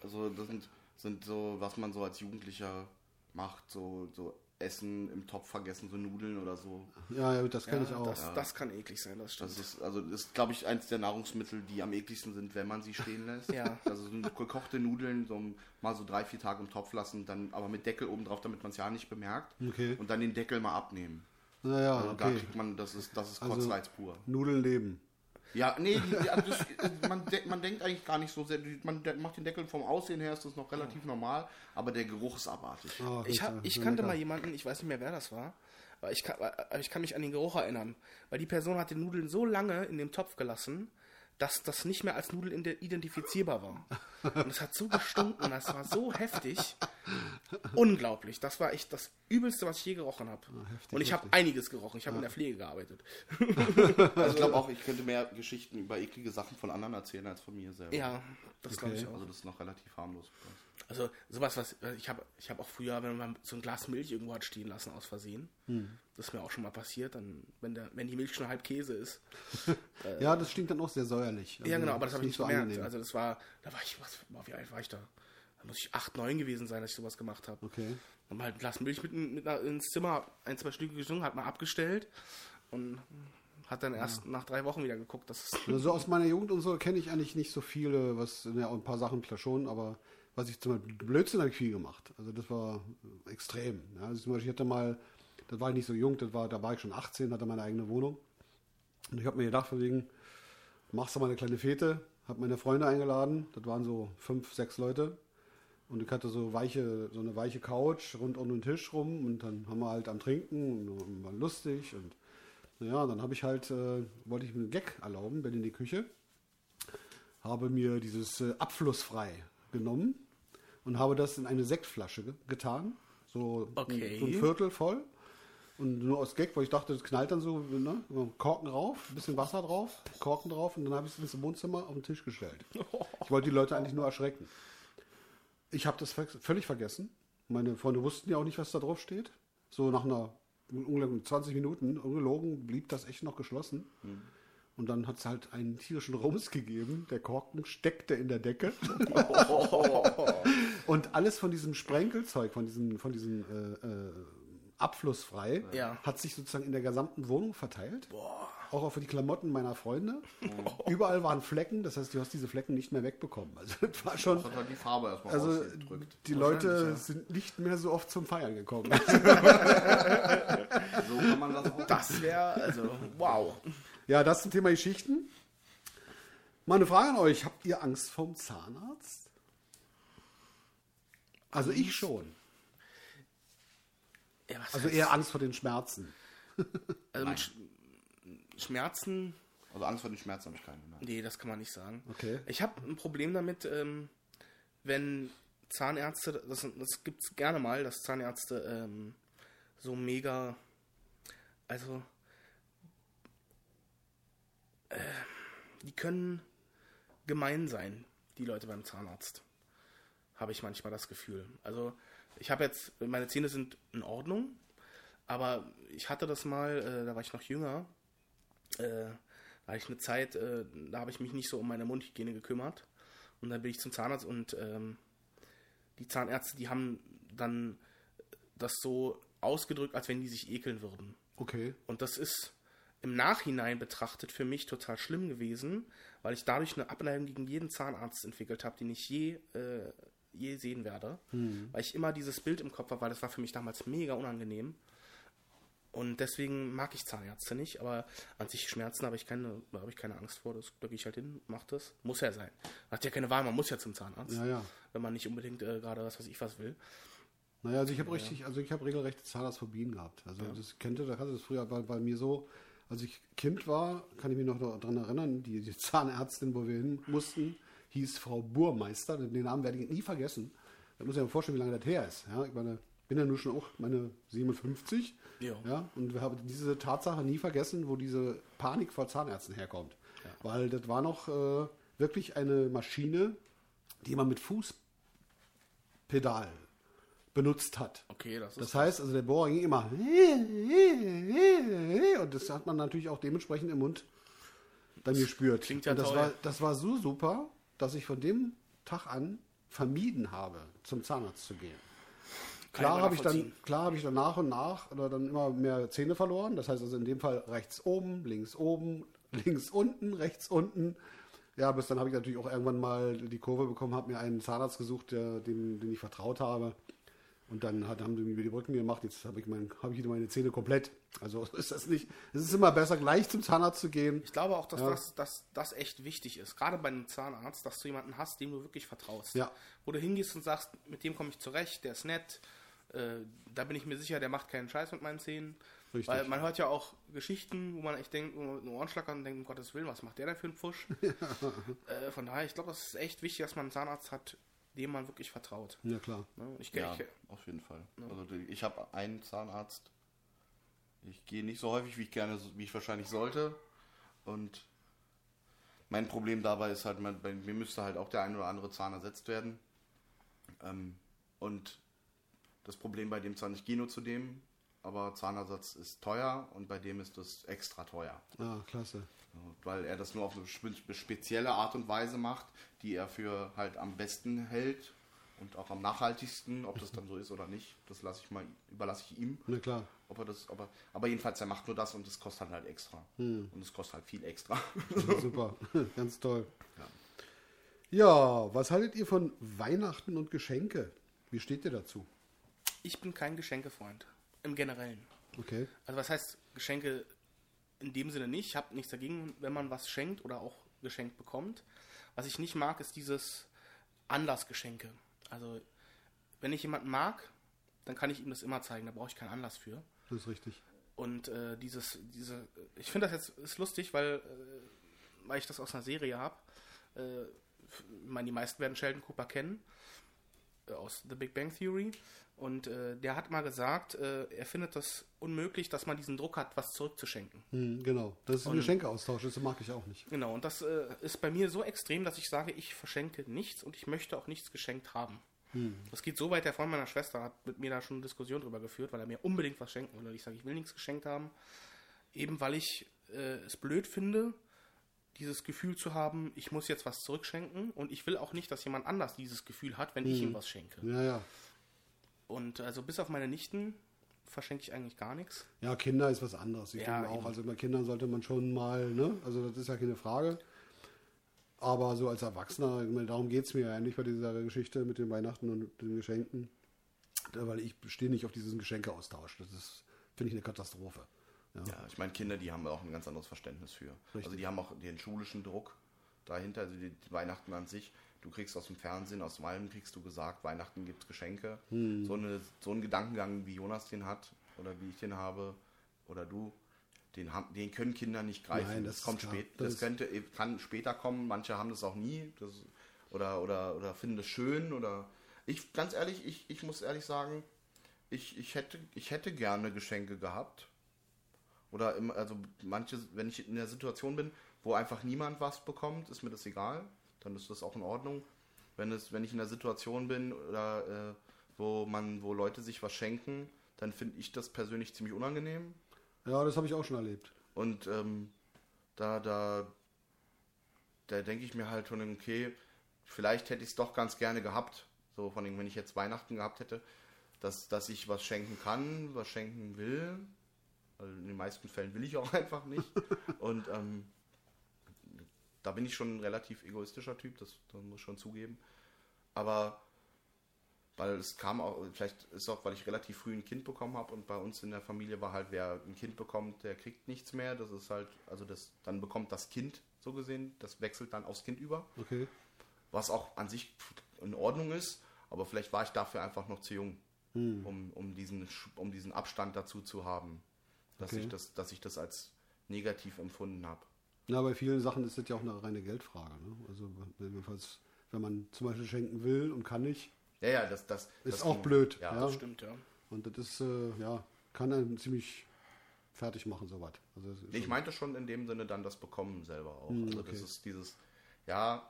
Also, das sind, sind so, was man so als Jugendlicher macht, so, so Essen im Topf vergessen, so Nudeln oder so. Ja, ja, das kenne Ja, ich auch. das, das kann eklig sein, das stimmt. Das ist, also, das ist, glaube ich, eins der Nahrungsmittel, die am ekligsten sind, wenn man sie stehen lässt. Ja. Also, so gekochte Nudeln, so mal so drei, vier Tage im Topf lassen, dann aber mit Deckel oben drauf, damit man es ja nicht bemerkt. Okay. Und dann den Deckel mal abnehmen. naja, Also, da okay. kriegt man, das ist, das ist Also- Kotzreiz pur. Nudeln leben. Ja, nee, die, die, also das, man, de, man denkt eigentlich gar nicht so sehr, die- man de, macht den Deckel vom Aussehen her, ist das noch relativ normal, aber der Geruch ist abartig. Oh, Ich, hab, ich kannte lecker. mal jemanden, ich weiß nicht mehr, wer das war, aber ich kann, aber ich kann mich an den Geruch erinnern. Weil die Person hat die Nudeln so lange in dem Topf gelassen, dass das nicht mehr als Nudel ide- identifizierbar war. Und es hat so gestunken, das war so heftig. Unglaublich. Das war echt das Übelste, was ich je gerochen habe. Und ich habe einiges gerochen. Ich habe in der Pflege gearbeitet. Also ich glaube auch, ich könnte mehr Geschichten über eklige Sachen von anderen erzählen als von mir selber. Ja, das glaube ich auch. Also das ist noch relativ harmlos. Also sowas, was ich habe, ich habe auch früher, wenn man so ein Glas Milch irgendwo hat stehen lassen aus Versehen, das ist mir auch schon mal passiert, dann wenn der, wenn die Milch schon halb Käse ist. Ja, das stinkt dann auch sehr säuerlich. ja Also, genau, aber das ist habe ich nicht so gemerkt. Also das war, da war ich, was, wie alt war ich da? Da muss ich 8, 9 gewesen sein, dass ich sowas gemacht habe. Okay. Dann halt ein Glas Milch mit, mit ins Zimmer, ein, zwei Stücke gesungen, hat mal abgestellt und hat dann erst nach drei Wochen wieder geguckt, dass Also aus meiner Jugend und so kenne ich eigentlich nicht so viele, was, ja, ein paar Sachen klar schon, aber was ich zum Beispiel, Blödsinn habe ich viel gemacht. Also das war extrem. Ja. Also zum Beispiel, ich hatte mal, das war ich nicht so jung, das war, da war ich schon 18, hatte meine eigene Wohnung. Und ich habe mir gedacht, von wegen, machst du mal eine kleine Fete, habe meine Freunde eingeladen, das waren so fünf, sechs Leute. Und ich hatte so weiche, so eine weiche Couch rund um den Tisch rum und dann haben wir halt am Trinken und war lustig und naja, dann habe ich halt, äh, wollte ich mir einen Gag erlauben, bin in die Küche, habe mir dieses äh, Abflussfrei genommen und habe das in eine Sektflasche ge getan, so, Okay. ein, so ein Viertel voll. Und nur aus Gag, weil ich dachte, das knallt dann so, ne? Korken rauf, ein bisschen Wasser drauf, Korken drauf und dann habe ich es ins Wohnzimmer auf den Tisch gestellt. Ich wollte die Leute eigentlich nur erschrecken. Ich habe das völlig vergessen. Meine Freunde wussten ja auch nicht, was da drauf steht. So nach einer ungefähr 20 Minuten, ungelogen, blieb das echt noch geschlossen. Und dann hat es halt einen tierischen Rums gegeben. Der Korken steckte in der Decke. Und alles von diesem Sprenkelzeug, von diesem, von diesem äh, äh, Abflussfrei, Ja. hat sich sozusagen in der gesamten Wohnung verteilt. Auch auf die Klamotten meiner Freunde. Überall waren Flecken, das heißt, du hast diese Flecken nicht mehr wegbekommen. Also das war schon. Das hat halt die Farbe erstmal Also die Leute sind nicht mehr so oft zum Feiern gekommen. So kann man das auch. das wäre, also wow. Ja, das zum Thema Geschichten. Mal eine Frage an euch. Habt ihr Angst vorm Zahnarzt? Also ich schon. Ja, was Also eher Angst vor den Schmerzen. also mit Sch Schmerzen Also Angst vor den Schmerzen habe ich keine. Nein. Nee, das kann man nicht sagen. Okay. Ich habe ein Problem damit, ähm, wenn Zahnärzte, das, das gibt es gerne mal, dass Zahnärzte ähm, so mega, also, äh, die können gemein sein, die Leute beim Zahnarzt. Habe ich manchmal das Gefühl. Also ich habe jetzt, meine Zähne sind in Ordnung, aber ich hatte das mal, äh, da war ich noch jünger, äh, da hatte ich eine Zeit, äh, da habe ich mich nicht so um meine Mundhygiene gekümmert. Und dann bin ich zum Zahnarzt und ähm, die Zahnärzte, die haben dann das so ausgedrückt, als wenn die sich ekeln würden. Okay. Und das ist im Nachhinein betrachtet für mich total schlimm gewesen, weil ich dadurch eine Abneigung gegen jeden Zahnarzt entwickelt habe, den ich je, äh, je sehen werde. Weil ich immer dieses Bild im Kopf habe, weil das war für mich damals mega unangenehm. Und deswegen mag ich Zahnärzte nicht, aber an sich Schmerzen habe ich keine, habe ich keine Angst vor. Das, da gehe ich halt hin, mach das. Muss ja sein. Man hat ja keine Wahl, man muss ja zum Zahnarzt. Ja, ja. Wenn man nicht unbedingt äh, gerade was weiß ich was will. Naja, also ich habe richtig, also ich habe regelrechte Zahnarztphobien gehabt. Also das kennt ihr, da hatte das früher bei, bei mir so, als ich Kind war, kann ich mich noch daran erinnern, die, die Zahnärztin, wo wir hin mussten, hieß Frau Burmeister. Den Namen werde ich nie vergessen. Da muss ich mir vorstellen, wie lange das her ist. Ja, ich meine, bin ja nur schon auch meine 57. Ja. Ja, und wir haben diese Tatsache nie vergessen, wo diese Panik vor Zahnärzten herkommt. Weil das war noch äh, wirklich eine Maschine, die man mit Fußpedal benutzt hat. Okay, das ist. Das heißt, also der Bohrer ging immer und das hat man natürlich auch dementsprechend im Mund dann gespürt. klingt ja und das toll. war das war so super, dass ich von dem Tag an vermieden habe, zum Zahnarzt zu gehen. Klar habe ich dann klar habe ich dann nach und nach oder dann immer mehr Zähne verloren. Das heißt also in dem Fall rechts oben, links oben, links unten, rechts unten. Ja, bis dann habe ich natürlich auch irgendwann mal die Kurve bekommen, habe mir einen Zahnarzt gesucht, der, dem, den ich vertraut habe. Und dann hat, haben sie mir die Brücken gemacht. Jetzt habe ich, mein, habe ich wieder meine Zähne komplett. Also ist das nicht. Es ist immer besser, gleich zum Zahnarzt zu gehen. Ich glaube auch, dass Ja. das, das, das echt wichtig ist. Gerade bei einem Zahnarzt, dass du jemanden hast, dem du wirklich vertraust. Ja. Wo du hingehst und sagst, mit dem komme ich zurecht, der ist nett. Äh, da bin ich mir sicher, der macht keinen Scheiß mit meinen Zähnen. Richtig. Weil man hört ja auch Geschichten, wo man echt denkt, mit einem Ohrenschlackern denkt, um Gottes Willen, was macht der denn für einen Pfusch? äh, von daher, ich glaube, das ist echt wichtig, dass man einen Zahnarzt hat, dem man wirklich vertraut. Ja, klar. Ne? Ich, Ja, ich, auf jeden Fall. Also die- ich habe einen Zahnarzt. Ich gehe nicht so häufig, wie ich gerne, wie ich wahrscheinlich sollte. Und mein Problem dabei ist halt, bei mir müsste halt auch der ein oder andere Zahn ersetzt werden. Ähm, und das Problem bei dem Zahn, ich gehe nur zu dem, aber Zahnersatz ist teuer und bei dem ist das extra teuer. Ah, klasse. Weil er das nur auf eine spe spezielle Art und Weise macht, die er für halt am besten hält und auch am nachhaltigsten. Ob das dann so ist oder nicht, das lasse ich mal, überlasse ich ihm. Na klar. Ob er das, aber, aber jedenfalls, er macht nur das und das kostet halt, halt extra. Hm. Und es kostet halt viel extra. Ja, super. Ganz toll. Ja, was haltet ihr von Weihnachten und Geschenke? Wie steht ihr dazu? ich bin kein Geschenkefreund. Im Generellen. Okay. Also was heißt Geschenke in dem Sinne nicht? Ich habe nichts dagegen, wenn man was schenkt oder auch geschenkt bekommt. Was ich nicht mag, ist dieses Anlassgeschenke. Also wenn ich jemanden mag, dann kann ich ihm das immer zeigen. Da brauche ich keinen Anlass für. Das ist richtig. Und äh, dieses, diese, ich finde das jetzt ist lustig, weil, äh, weil ich das aus einer Serie habe. Äh, ich meine, die meisten werden Sheldon Cooper kennen äh, aus The Big Bang Theory. Und äh, der hat mal gesagt, äh, er findet das unmöglich, dass man diesen Druck hat, was zurückzuschenken. Hm, genau. Das ist ein Geschenkeaustausch, das mag ich auch nicht. Genau, und das äh, ist bei mir so extrem, dass ich sage, ich verschenke nichts und ich möchte auch nichts geschenkt haben. Das geht so weit, der Freund meiner Schwester hat mit mir da schon eine Diskussion drüber geführt, weil er mir unbedingt was schenken will. Und ich sage, ich will nichts geschenkt haben, eben weil ich äh, es blöd finde, dieses Gefühl zu haben, ich muss jetzt was zurückschenken und ich will auch nicht, dass jemand anders dieses Gefühl hat, wenn ich ihm was schenke. Ja, ja. Und also bis auf meine Nichten verschenke ich eigentlich gar nichts. Ja, Kinder ist was anderes. Ich Ja, denke auch, eben. also bei Kindern sollte man schon mal, ne? Also das ist ja keine Frage. Aber so als Erwachsener, ich meine, darum geht es mir ja nicht bei dieser Geschichte mit den Weihnachten und den Geschenken. Weil ich stehe nicht auf diesen Geschenkeaustausch. Das ist, finde ich, eine Katastrophe. Ja. Ja, ich meine, Kinder, die haben auch ein ganz anderes Verständnis für. Richtig. Also die haben auch den schulischen Druck dahinter, also die Weihnachten an sich. Du kriegst aus dem Fernsehen, aus allem kriegst du gesagt, Weihnachten gibt es Geschenke. Hm. So, eine, so ein Gedankengang, wie Jonas den hat oder wie ich den habe oder du, den, haben, den können Kinder nicht greifen. Nein, das, das kommt ist klar. spät. Das Das, könnte, kann später kommen. Manche haben das auch nie. Das, oder, oder, oder finden das schön. Oder ich, ganz ehrlich, ich, ich muss ehrlich sagen, ich, ich, hätte, ich hätte gerne Geschenke gehabt. Oder im, also manche, wenn ich in der Situation bin, wo einfach niemand was bekommt, ist mir das egal. Dann ist das auch in Ordnung. Wenn, es, wenn ich in der Situation bin, oder, äh, wo, man, wo Leute sich was schenken, dann finde ich das persönlich ziemlich unangenehm. Ja, das habe ich auch schon erlebt. Und ähm, da, da, da denke ich mir halt schon, okay, vielleicht hätte ich es doch ganz gerne gehabt. So von dem, wenn ich jetzt Weihnachten gehabt hätte, dass, dass ich was schenken kann, was schenken will. Also in den meisten Fällen will ich auch einfach nicht. Und ähm, da bin ich schon ein relativ egoistischer Typ, das, das muss ich schon zugeben. Aber weil es kam auch, vielleicht ist auch, weil ich relativ früh ein Kind bekommen habe und bei uns in der Familie war halt, wer ein Kind bekommt, der kriegt nichts mehr. Das ist halt, also das, dann bekommt das Kind so gesehen, das wechselt dann aufs Kind über. Okay. Was auch an sich in Ordnung ist, aber vielleicht war ich dafür einfach noch zu jung, Hm. um, um, diesen, um diesen Abstand dazu zu haben. Dass, Okay. ich das, dass ich das als negativ empfunden habe. Ja, bei vielen Sachen ist das ja auch eine reine Geldfrage. Ne? Also jedenfalls, wenn man zum Beispiel schenken will und kann nicht, Ja, ja, das, das ist das auch ging- blöd. Ja, Ja, Das stimmt, ja. Und das ist, äh, ja, kann einen ziemlich fertig machen, sowas. Also Nee, ich meinte schon in dem Sinne dann das Bekommen selber auch. Hm, also okay. das ist dieses, ja,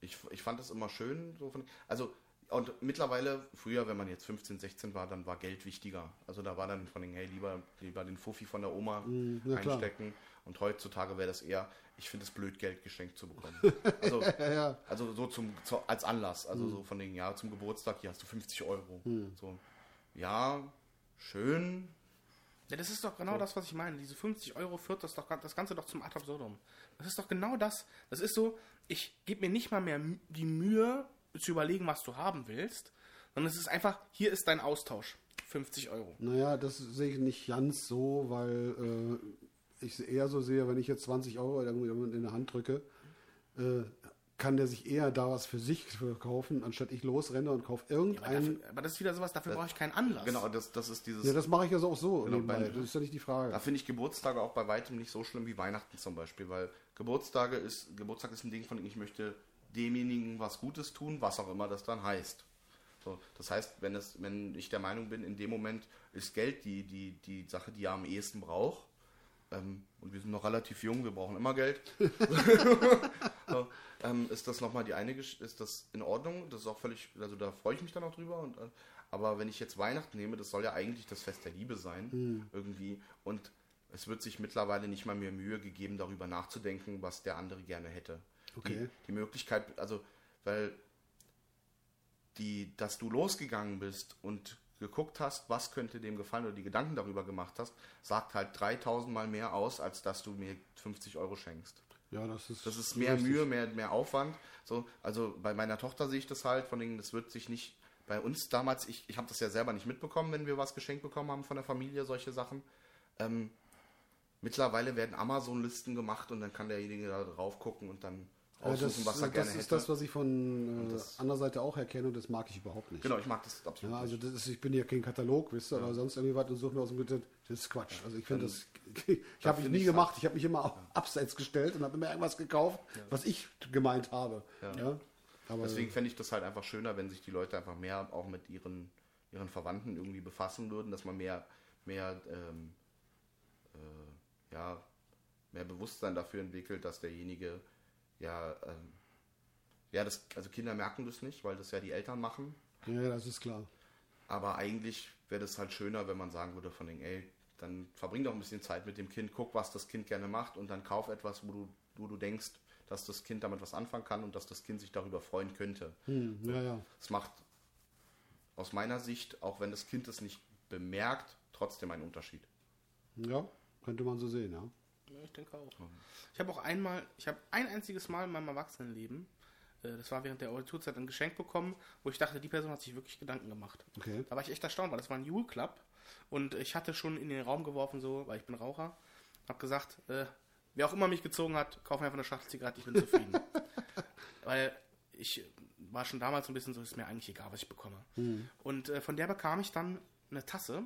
ich, ich fand das immer schön. So von, also, und mittlerweile, früher, wenn man jetzt 15, 16 war, dann war Geld wichtiger. Also da war dann von den, hey, lieber, lieber den Fuffi von der Oma Hm, na klar. einstecken. Und heutzutage wäre das eher, ich finde es blöd, Geld geschenkt zu bekommen. Also, Ja, ja. also so zum, zu, als Anlass. Also so von den, ja, zum Geburtstag, hier hast du 50 Euro. So, ja, schön, Ja, das ist doch genau das, was ich meine. Diese 50 Euro führt das doch das Ganze doch zum Ad absurdum. Das ist doch genau das. Das ist so, ich gebe mir nicht mal mehr die Mühe zu überlegen, was du haben willst, sondern es ist einfach, hier ist dein Austausch. 50 Euro. Naja, das sehe ich nicht ganz so, weil äh, ich eher so sehe, wenn ich jetzt 20 Euro in der Hand drücke, äh, kann der sich eher da was für sich kaufen, anstatt ich losrenne und kaufe Aber, irgendeinen. dafür, aber das ist wieder sowas, dafür brauche ich keinen Anlass. Genau, das, das ist dieses. Ja, das mache ich also auch so. Genau, bei- das ist ja nicht die Frage. Da finde ich Geburtstage auch bei weitem nicht so schlimm wie Weihnachten zum Beispiel, weil Geburtstage ist, Geburtstag ist ein Ding von, ich möchte demjenigen was Gutes tun, was auch immer das dann heißt. So, das heißt, wenn, es, wenn ich der Meinung bin, in dem Moment ist Geld die, die, die Sache, die er am ehesten braucht, ähm, und wir sind noch relativ jung, wir brauchen immer Geld, so, ähm, ist das nochmal die eine, Gesch- ist das in Ordnung, das ist auch völlig, also da freue ich mich dann auch drüber, und, äh, aber wenn ich jetzt Weihnachten nehme, das soll ja eigentlich das Fest der Liebe sein, irgendwie, und es wird sich mittlerweile nicht mal mehr Mühe gegeben, darüber nachzudenken, was der andere gerne hätte. Okay. Die, die Möglichkeit, also, weil die, dass du losgegangen bist und geguckt hast, was könnte dem gefallen oder die Gedanken darüber gemacht hast, sagt halt 3000 Mal mehr aus, als dass du mir 50 Euro schenkst. ja, das ist. Das ist mehr richtig. Mühe, mehr, mehr Aufwand. So, also bei meiner Tochter sehe ich das halt, von denen, das wird sich nicht. Bei uns damals, ich, ich habe das ja selber nicht mitbekommen, wenn wir was geschenkt bekommen haben von der Familie, solche Sachen. Ähm, mittlerweile werden Amazon-Listen gemacht und dann kann derjenige da drauf gucken und dann aussuchen, das, was er das gerne ist hätte. das, was ich von äh, das- anderer Seite auch erkenne und das mag ich überhaupt nicht. genau, ich mag das absolut. Ja, also nicht. das ist, ich bin ja kein Katalog, wisst ihr, aber sonst irgendwie was und suche mir aus dem Internet, das ist Quatsch. Also ich finde das, ich da habe mich nie gemacht, ich habe mich immer auf abseits gestellt und habe immer irgendwas gekauft, was ich gemeint habe. Ja. Aber Deswegen fände ich das halt einfach schöner, wenn sich die Leute einfach mehr auch mit ihren, ihren Verwandten irgendwie befassen würden, dass man mehr, mehr, ähm, äh, ja, mehr Bewusstsein dafür entwickelt, dass derjenige ja, ähm, ja, das, also Kinder merken das nicht, weil das ja die Eltern machen. ja, das ist klar. Aber eigentlich wäre das halt schöner, wenn man sagen würde von den, ey, dann verbring doch ein bisschen Zeit mit dem Kind, guck, was das Kind gerne macht und dann kauf etwas, wo du, wo du denkst, dass das Kind damit was anfangen kann und dass das Kind sich darüber freuen könnte. Hm, ja, ja. Es macht aus meiner Sicht, auch wenn das Kind es nicht bemerkt, trotzdem einen Unterschied. Ja, könnte man so sehen, ja. Ich denke auch. Ich habe auch einmal, ich habe ein einziges Mal in meinem Erwachsenenleben, äh, das war während der Auditurzeit, ein Geschenk bekommen, wo ich dachte, die Person hat sich wirklich Gedanken gemacht. Okay. Da war ich echt erstaunt, weil das war ein Jule Club und ich hatte schon in den Raum geworfen, so, weil ich bin Raucher, habe gesagt, äh, wer auch immer mich gezogen hat, kauf mir einfach eine Schachtel Zigarette, ich bin zufrieden. weil ich war schon damals so ein bisschen so, ist mir eigentlich egal, was ich bekomme. Und äh, von der bekam ich dann eine Tasse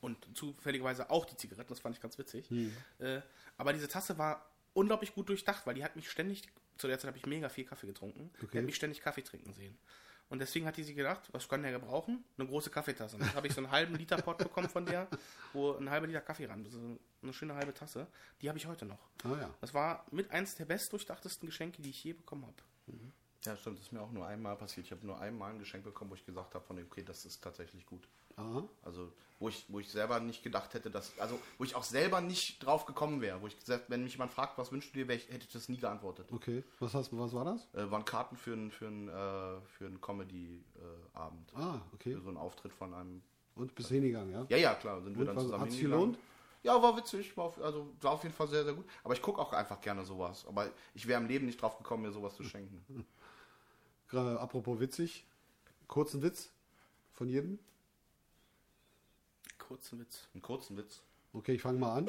und zufälligerweise auch die Zigaretten, das fand ich ganz witzig. Äh, aber diese Tasse war unglaublich gut durchdacht, weil die hat mich ständig, zu der Zeit habe ich mega viel Kaffee getrunken, die Okay. hat mich ständig Kaffee trinken sehen. Und deswegen hat die sich gedacht, was kann der gebrauchen? Eine große Kaffeetasse. Und dann habe ich so einen halben Liter Pot bekommen von der, wo ein halber Liter Kaffee ran. So eine schöne halbe Tasse. Die habe ich heute noch. Ah ja. Das war mit eins der bestdurchdachtesten Geschenke, die ich je bekommen habe. Ja, stimmt, das ist mir auch nur einmal passiert. Ich habe nur einmal ein Geschenk bekommen, wo ich gesagt habe, von dem, okay, das ist tatsächlich gut. Aha. Also, wo ich, wo ich selber nicht gedacht hätte, dass, also, wo ich auch selber nicht drauf gekommen wäre, wo ich gesagt, wenn mich jemand fragt, was wünschst du dir, ich, hätte ich das nie geantwortet. Okay. Was, hast, was war das? Äh, waren Karten für einen für ein, äh, für Comedy-Abend. Ah, okay. Für so einen Auftritt von einem. Und bist hingegangen, ja? Ja, ja, klar, sind wir Und dann was, zusammen hat's hingegangen. gelohnt? Ja, war witzig, war auf, also war auf jeden Fall sehr, sehr gut. Aber ich gucke auch einfach gerne sowas. Aber ich wäre im Leben nicht drauf gekommen, mir sowas zu schenken. Gerade apropos witzig. Kurzen Witz von jedem. Kurzen Witz. Einen kurzen Witz. Okay, ich fange mal an.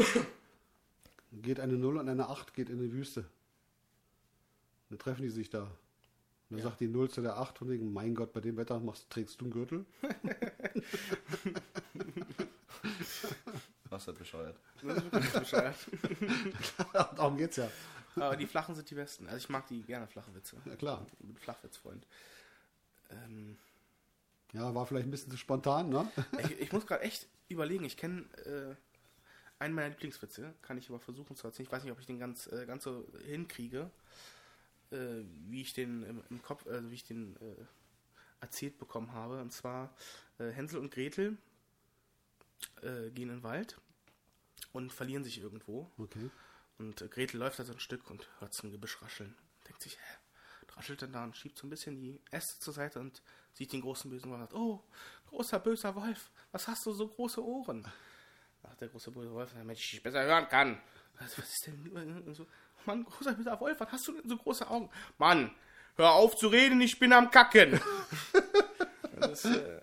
Geht eine 0 und eine 8 geht in die Wüste. Dann treffen die sich da. Und dann sagt die 0 zu der 8 von wegen, mein Gott, bei dem Wetter machst, trägst du einen Gürtel? Was hat bescheuert? Das ist wirklich bescheuert. Darum geht's ja. Aber die flachen sind die besten. Also ich mag die gerne flache Witze. Ja, klar. Ich bin Flachwitzfreund. Ähm, Ja, war vielleicht ein bisschen zu spontan, ne? ich, ich muss gerade echt überlegen. Ich kenne äh, einen meiner Lieblingswitze. Kann ich aber versuchen zu erzählen. Ich weiß nicht, ob ich den ganz, äh, ganz so hinkriege, äh, wie ich den im, im Kopf, also wie ich den äh, erzählt bekommen habe. Und zwar äh, Hänsel und Gretel gehen in den Wald und verlieren sich irgendwo. Okay. Und Gretel läuft da so ein Stück und hört so ein Gebüsch rascheln. Denkt sich, hä, raschelt dann da und schiebt so ein bisschen die Äste zur Seite und sieht den großen bösen Wolf und sagt, oh, großer böser Wolf, was hast du so große Ohren? Sagt der große böse Wolf, damit ich dich besser hören kann. Was, was ist denn? Und so, Mann, großer böser Wolf, was hast du denn so große Augen? Mann, hör auf zu reden, ich bin am Kacken. das ist äh,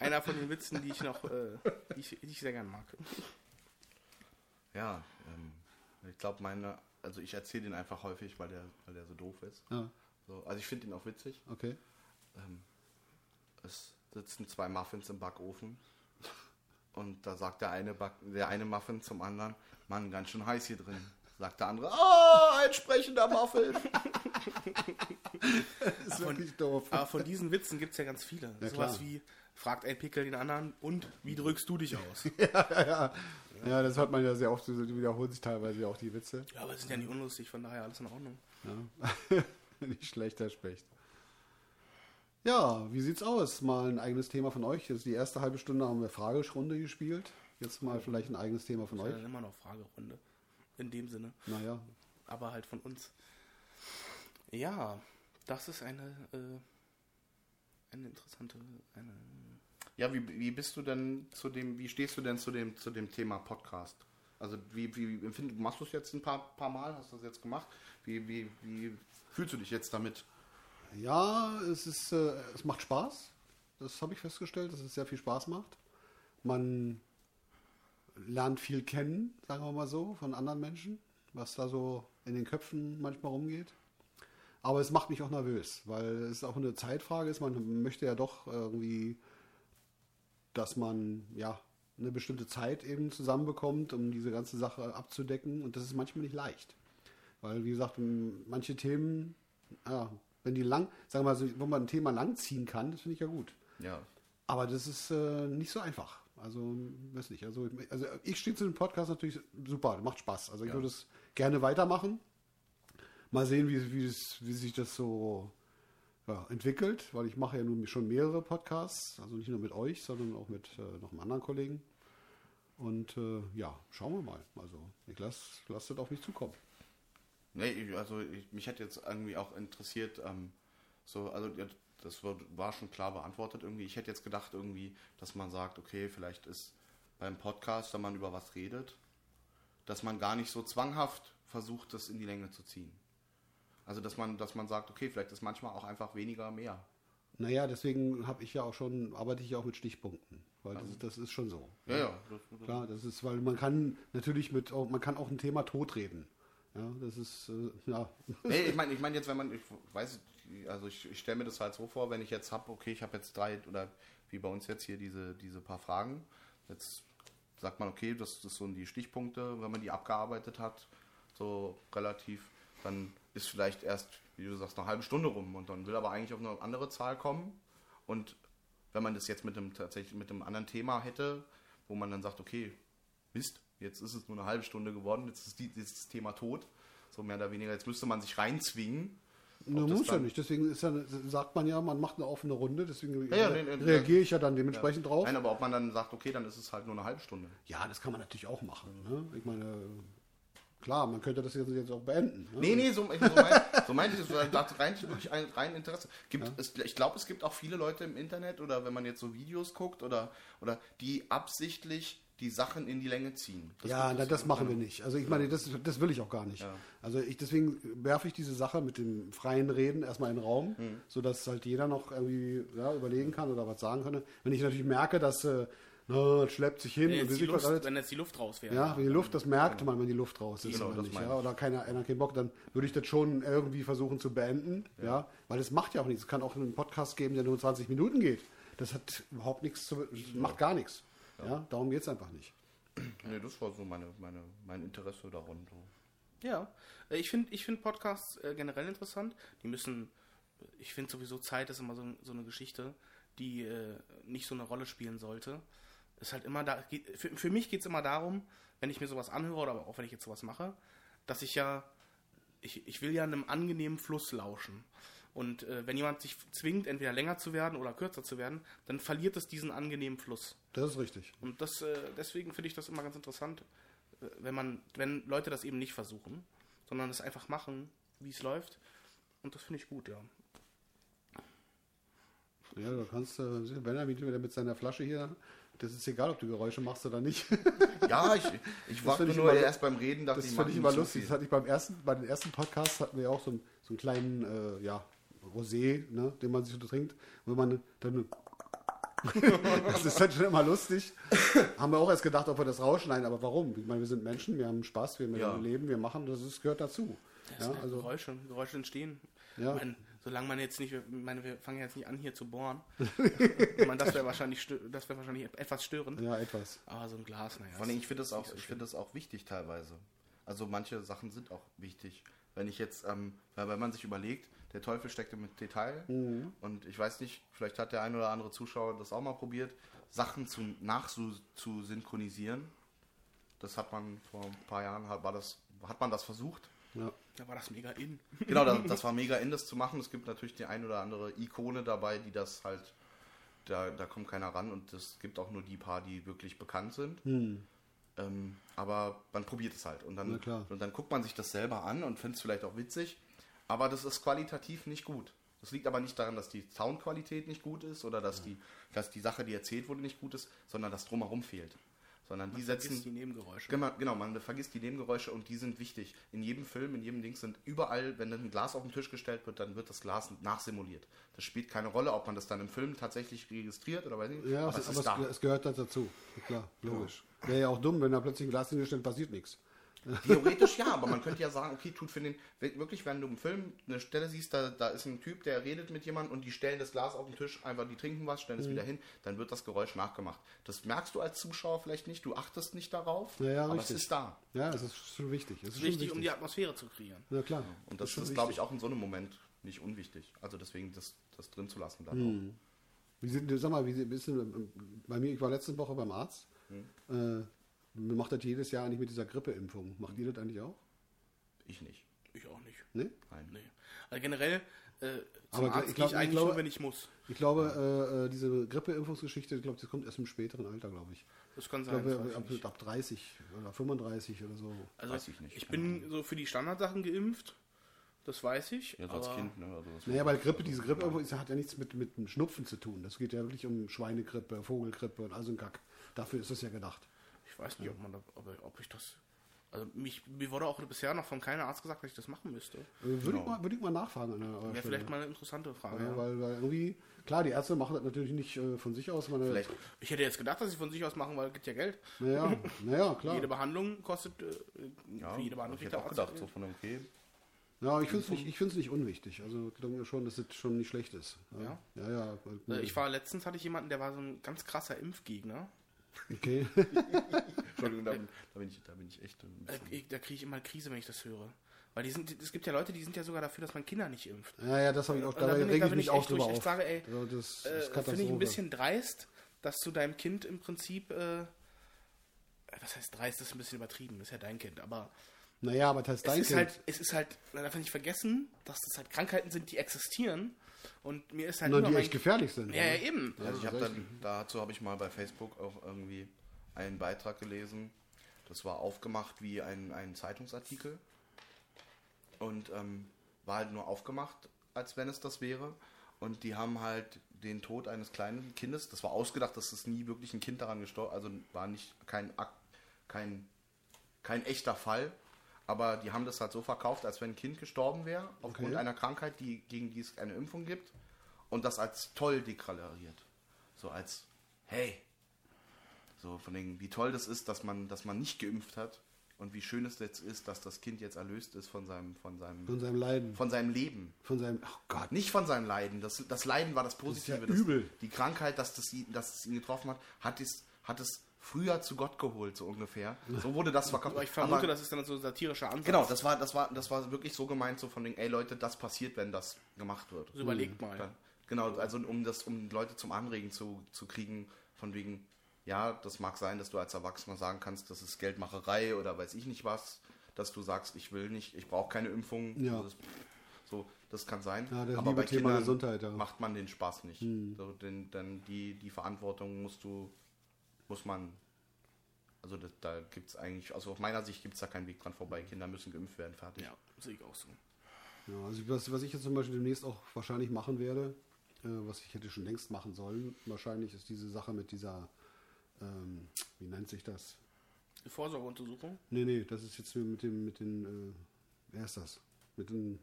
einer von den Witzen, die ich noch, äh, die, ich, die ich sehr gern mag. Ja, ähm, ich glaube, meine, also ich erzähle den einfach häufig, weil der, weil der so doof ist. Ja, So, also ich finde ihn auch witzig. okay. Ähm, es sitzen zwei Muffins im Backofen und da sagt der eine, Back, der eine Muffin zum anderen, Mann, ganz schön heiß hier drin. Sagt der andere, oh, ein sprechender Muffin. Das ist wirklich doof. Aber von diesen Witzen gibt es ja ganz viele. Ja, Sowas klar. wie, fragt ein Pickel den anderen und wie drückst du dich aus? Ja, das hört man ja sehr oft, so wiederholen sich teilweise ja auch die Witze. ja, aber es sind ja nicht unlustig, von daher alles in Ordnung. Ja. Nicht schlecht, Herr Specht. Ja, wie sieht's aus? Mal ein eigenes Thema von euch. Jetzt die erste halbe Stunde haben wir Fragerunde gespielt. Jetzt mal vielleicht ein eigenes Thema von Das ist euch. ja immer noch Fragerunde. In dem Sinne. Naja, Aber halt von uns. Ja, das ist eine, äh, eine interessante, eine, Ja, wie, wie bist du denn zu dem, wie stehst du denn zu dem, zu dem Thema Podcast? Also wie, wie empfind, machst du es jetzt ein paar, paar Mal, hast du das jetzt gemacht? Wie, wie, wie fühlst du dich jetzt damit? Ja es, ist, äh, es macht Spaß. Das habe ich festgestellt, dass es sehr viel Spaß macht. Man lernt viel kennen, sagen wir mal so, von anderen Menschen, was da so in den Köpfen manchmal rumgeht. Aber es macht mich auch nervös, weil es auch eine Zeitfrage ist. Man möchte ja doch irgendwie, dass man ja eine bestimmte Zeit eben zusammenbekommt, um diese ganze Sache abzudecken. Und das ist manchmal nicht leicht. Weil, wie gesagt, manche Themen, ja, wenn die lang, sagen wir mal so, wo man ein Thema langziehen kann, das finde ich ja gut. Ja. Aber das ist äh, nicht so einfach. Also, weiß nicht. Also, also ich stehe zu dem Podcast natürlich super, macht Spaß. Also ich Ja. würde es gerne weitermachen. Mal sehen, wie, wie, es, wie sich das so ja, entwickelt, weil ich mache ja nun schon mehrere Podcasts, also nicht nur mit euch, sondern auch mit äh, noch einem anderen Kollegen. Und äh, ja, schauen wir mal. Also ich lasse lass das auf mich zukommen. Nee, also ich, mich hätte jetzt irgendwie auch interessiert, ähm, so, also ja, das war, war schon klar beantwortet irgendwie. Ich hätte jetzt gedacht irgendwie, dass man sagt, okay, vielleicht ist beim Podcast, wenn man über was redet, dass man gar nicht so zwanghaft versucht, das in die Länge zu ziehen. Also dass man, dass man sagt, okay, vielleicht ist manchmal auch einfach weniger mehr. Naja, deswegen habe ich ja auch schon, arbeite ich ja auch mit Stichpunkten, weil das, ist- das ist schon so. Ja, ja. Das, das, Klar, das ist, weil man kann natürlich mit, man kann auch ein Thema totreden. Ja, das ist, äh, ja, Nee, ich meine, ich meine jetzt, wenn man, ich weiß, also ich, ich stelle mir das halt so vor, wenn ich jetzt habe, okay, ich habe jetzt drei oder wie bei uns jetzt hier diese, diese paar Fragen. Jetzt sagt man, okay, das, das sind die Stichpunkte, wenn man die abgearbeitet hat, so relativ, dann ist vielleicht erst wie du sagst, eine halbe Stunde rum und dann will aber eigentlich auf eine andere Zahl kommen. Und wenn man das jetzt mit einem tatsächlich mit einem anderen Thema hätte, wo man dann sagt, okay, Mist, jetzt ist es nur eine halbe Stunde geworden, jetzt ist, die, jetzt das Thema tot, so mehr oder weniger, jetzt müsste man sich reinzwingen. Ne, muss ja nicht. Deswegen ist ja, sagt man ja, man macht eine offene Runde, deswegen Ja, ja, re- reagiere ich ja dann dementsprechend drauf. Nein, aber ob man dann sagt, okay, dann ist es halt nur eine halbe Stunde. Ja, das kann man natürlich auch machen. Ne? Ich meine, klar, man könnte das jetzt, jetzt auch beenden. Ne? Nee, nee, so, so, mein, so meinte ich das rein wirklich ein rein Interesse. Gibt, es, ich glaube, es gibt auch viele Leute im Internet oder wenn man jetzt so Videos guckt oder, oder die absichtlich die Sachen in die Länge ziehen. Das ja, na, das machen wir nicht. Also ich meine, das, das will ich auch gar nicht. Ja. Also ich, deswegen werfe ich diese Sache mit dem freien Reden erstmal in den Raum, Mhm. sodass halt jeder noch irgendwie ja, überlegen kann oder was sagen kann. Wenn ich natürlich merke, dass äh, na, das schleppt sich hin Wenn und jetzt, die Luft, alles, wenn jetzt die Luft raus wäre. ja, wenn die Luft, das merkt man, wenn die Luft raus ist Genau, oder das nicht, ja, oder keiner, einer keinen Bock, dann würde ich das schon irgendwie versuchen zu beenden, ja, weil es macht ja auch nichts. Es kann auch einen Podcast geben, der nur 20 Minuten geht. Das hat überhaupt nichts zu, macht gar nichts. Ja, darum geht es einfach nicht. Nee, das war so meine, meine, mein Interesse daran. Ja, äh, ich finde ich find Podcasts äh, generell interessant. Die müssen, ich finde sowieso Zeit ist immer so, so eine Geschichte, die äh, nicht so eine Rolle spielen sollte. Ist halt immer da, für, für mich geht es immer darum, wenn ich mir sowas anhöre oder auch wenn ich jetzt sowas mache, dass ich ja, ich, ich will ja einem angenehmen Fluss lauschen. Und äh, wenn jemand sich zwingt, entweder länger zu werden oder kürzer zu werden, dann verliert es diesen angenehmen Fluss. Das ist richtig. Und das, äh, deswegen finde ich das immer ganz interessant, äh, wenn man, wenn Leute das eben nicht versuchen, sondern es einfach machen, wie es läuft. Und das finde ich gut, ja. Ja, du kannst, äh, wenn er wieder mit seiner Flasche hier, das ist egal, ob du Geräusche machst oder nicht. Ja, ich, ich war nur immer- erst beim Reden, dachte Das ich, fand mach ich immer lustig. Das hatte ich beim ersten, bei den ersten Podcasts hatten wir ja auch so einen, so einen kleinen, äh, ja, Rosé, ne, den man sich so trinkt. Wenn man dann, das ist dann schon immer lustig. Haben wir auch erst gedacht, ob wir das rausschneiden, aber warum? Ich meine, wir sind Menschen, wir haben Spaß, wir Ja. leben, wir machen, das ist, gehört dazu. Das Ja, sind also, Geräusche, Geräusche entstehen. Ja. Ich meine, solange man jetzt nicht, ich meine, wir fangen jetzt nicht an, hier zu bohren. ich meine, das wäre wahrscheinlich, das wäre wahrscheinlich etwas störend. ja, etwas. Aber so ein Glas, naja. Vor allem, ich finde das, auch, so ich finde das auch wichtig teilweise. Also manche Sachen sind auch wichtig. Wenn ich jetzt, ähm, weil wenn man sich überlegt, der Teufel steckt im Detail und ich weiß nicht, vielleicht hat der ein oder andere Zuschauer das auch mal probiert, Sachen zu, nach zu, zu synchronisieren. Das hat man vor ein paar Jahren, hat, war das, hat man das versucht. Ja. Da war das mega in. Genau, das, das war mega in, das zu machen. Es gibt natürlich die ein oder andere Ikone dabei, die das halt, da, da kommt keiner ran und es gibt auch nur die paar, die wirklich bekannt sind. Ähm, aber man probiert es halt und dann, klar. und dann guckt man sich das selber an und findet es vielleicht auch witzig. Aber das ist qualitativ nicht gut. Das liegt aber nicht daran, dass die Soundqualität nicht gut ist oder dass, die, dass die Sache, die erzählt wurde, nicht gut ist, sondern dass drumherum fehlt. Sondern die setzen. Vergiss die Nebengeräusche. Genau, genau, man vergisst die Nebengeräusche und die sind wichtig. In jedem Film, in jedem Ding sind überall, wenn dann ein Glas auf den Tisch gestellt wird, dann wird das Glas nachsimuliert. Das spielt keine Rolle, ob man das dann im Film tatsächlich registriert oder weiß nicht. Ja, aber es aber es, es gehört halt dazu. Klar, logisch. Wäre ja auch dumm, wenn da plötzlich ein Glas hingestellt passiert nichts. Theoretisch ja, aber man könnte ja sagen, okay, tut für den, wirklich, wenn du im Film eine Stelle siehst, da, da ist ein Typ, der redet mit jemandem und die stellen das Glas auf den Tisch, einfach die trinken was, stellen es Mhm. wieder hin, dann wird das Geräusch nachgemacht. Das merkst du als Zuschauer vielleicht nicht, du achtest nicht darauf, Ja, ja, aber richtig. es ist da. Ja, es ist schon wichtig. Es ist schon Wichtig, um die Atmosphäre zu kreieren. Ja, klar. Und das schon ist, glaube ich, wichtig. auch in so einem Moment nicht unwichtig. Also deswegen das, das drin zu lassen. Dann Hm. Wie sind, sag mal, wie du, bei mir, ich war letzte Woche beim Arzt. Hm. Äh, macht das jedes Jahr eigentlich mit dieser Grippeimpfung. Macht ihr das eigentlich auch? Ich nicht. Ich auch nicht. Ne? Nein. Nee. Also generell, äh, Aber Arzt ich glaub- ich eigentlich glaube- nur, wenn ich muss. Ich glaube, äh, äh, diese Grippeimpfungsgeschichte, ich glaube, das kommt erst im späteren Alter, glaube ich. Das kann Ich sein. glaube, nicht. ab, ab 30 oder 35 oder so. Also Weiß ich nicht. Ich bin so für die Standardsachen geimpft. Das weiß ich. Jetzt als aber Kind, ne? Also das Naja, weil Grippe, diese Grippeimpfung ist, hat ja nichts mit, mit dem Schnupfen zu tun. Das geht ja wirklich um Schweinegrippe, Vogelgrippe und all so ein Kack. Dafür ist das ja gedacht. Ich weiß nicht, ob, man da, ob, ob ich das. Also mich, mir wurde auch bisher noch von keinem Arzt gesagt, dass ich das machen müsste. Äh, Würde, Genau. ich mal, würde ich mal nachfragen an der eurer Wäre Stelle. vielleicht mal eine interessante Frage. Ja, Ja. weil, weil irgendwie, klar, die Ärzte machen das natürlich nicht äh, von sich aus. Meine, Vielleicht, Ich hätte jetzt gedacht, dass sie von sich aus machen, weil es gibt ja Geld. Naja, naja, klar. Jede Behandlung kostet. Äh, ja, für jede Behandlung ich hätte auch gedacht, so von okay. Ja, ich finde es nicht, ich find's nicht unwichtig. Also ich glaube schon, dass es schon nicht schlecht ist. Ja, ja. ja weil- Äh, ich war letztens hatte ich jemanden, der war so ein ganz krasser Impfgegner. Okay. Entschuldigung, da bin, da bin, ich, da bin ich echt. Äh, ich, da kriege ich immer Krise, wenn ich das höre. Weil die sind, es gibt ja Leute, die sind ja sogar dafür, dass man Kinder nicht impft. Ja, ja, das habe ich auch, da da bin ich- da ich bin mich ich auch drüber ich auf. sage, ey, das ist Äh, Finde ich ein bisschen dreist, dass du deinem Kind im Prinzip, äh, was heißt dreist, das ist ein bisschen übertrieben, ist ja dein Kind, aber Naja, aber das ist es dein ist Kind. halt, es ist halt, man darf nicht vergessen, dass das halt Krankheiten sind, die existieren und mir ist halt Nur immer die echt gefährlich sind. Ja, ja, eben. Also ich habe dann, dazu habe ich mal bei Facebook auch irgendwie einen Beitrag gelesen. Das war aufgemacht wie ein, ein Zeitungsartikel. Und ähm, war halt nur aufgemacht, als wenn es das wäre. Und die haben halt den Tod eines kleinen Kindes, das war ausgedacht, dass es nie wirklich ein Kind daran gestorben, also war nicht kein, Akt- kein, kein echter Fall. Aber die haben das halt so verkauft, als wenn ein Kind gestorben wäre, aufgrund Okay. einer Krankheit, die, gegen die es eine Impfung gibt. Und das als toll deklariert. So als, hey, so von den, wie toll das ist, dass man, dass man nicht geimpft hat und wie schön es jetzt ist, dass das Kind jetzt erlöst ist von seinem, von seinem, Von seinem Leiden. von seinem Leben. Von seinem. Oh Gott. Nicht von seinem Leiden. Das, das Leiden war das Positive. ja übel. die Krankheit, dass, das, dass es ihn getroffen hat, hat es, hat es früher zu Gott geholt, so ungefähr. So wurde das verkauft. Aber ich vermute, Aber- das ist dann so ein satirischer Ansatz. Genau, das war, das war, das war wirklich so gemeint, so von den, ey Leute, das passiert, wenn das gemacht wird. Also überlegt mal. Dann, genau, also um das, um Leute zum Anregen zu, zu kriegen, von wegen, ja, das mag sein, dass du als Erwachsener sagen kannst, das ist Geldmacherei oder weiß ich nicht was, dass du sagst, ich will nicht, ich brauche keine Impfung. Ja. Das, so, das kann sein. Ja, das aber bei Thema Kindern Gesundheit, ja. macht man den Spaß nicht. So, denn, denn die, die Verantwortung musst du, muss man, also das, da gibt es eigentlich, also aus meiner Sicht gibt es da keinen Weg dran vorbei. Kinder müssen geimpft werden, fertig. Ja, sehe ich auch so. Ja, also was, was ich jetzt zum Beispiel demnächst auch wahrscheinlich machen werde, äh, was ich hätte schon längst machen sollen, wahrscheinlich ist diese Sache mit dieser, ähm, wie nennt sich das? Die Vorsorgeuntersuchung? Nee, nee, das ist jetzt mit dem, mit den, äh, wer ist das? Mit den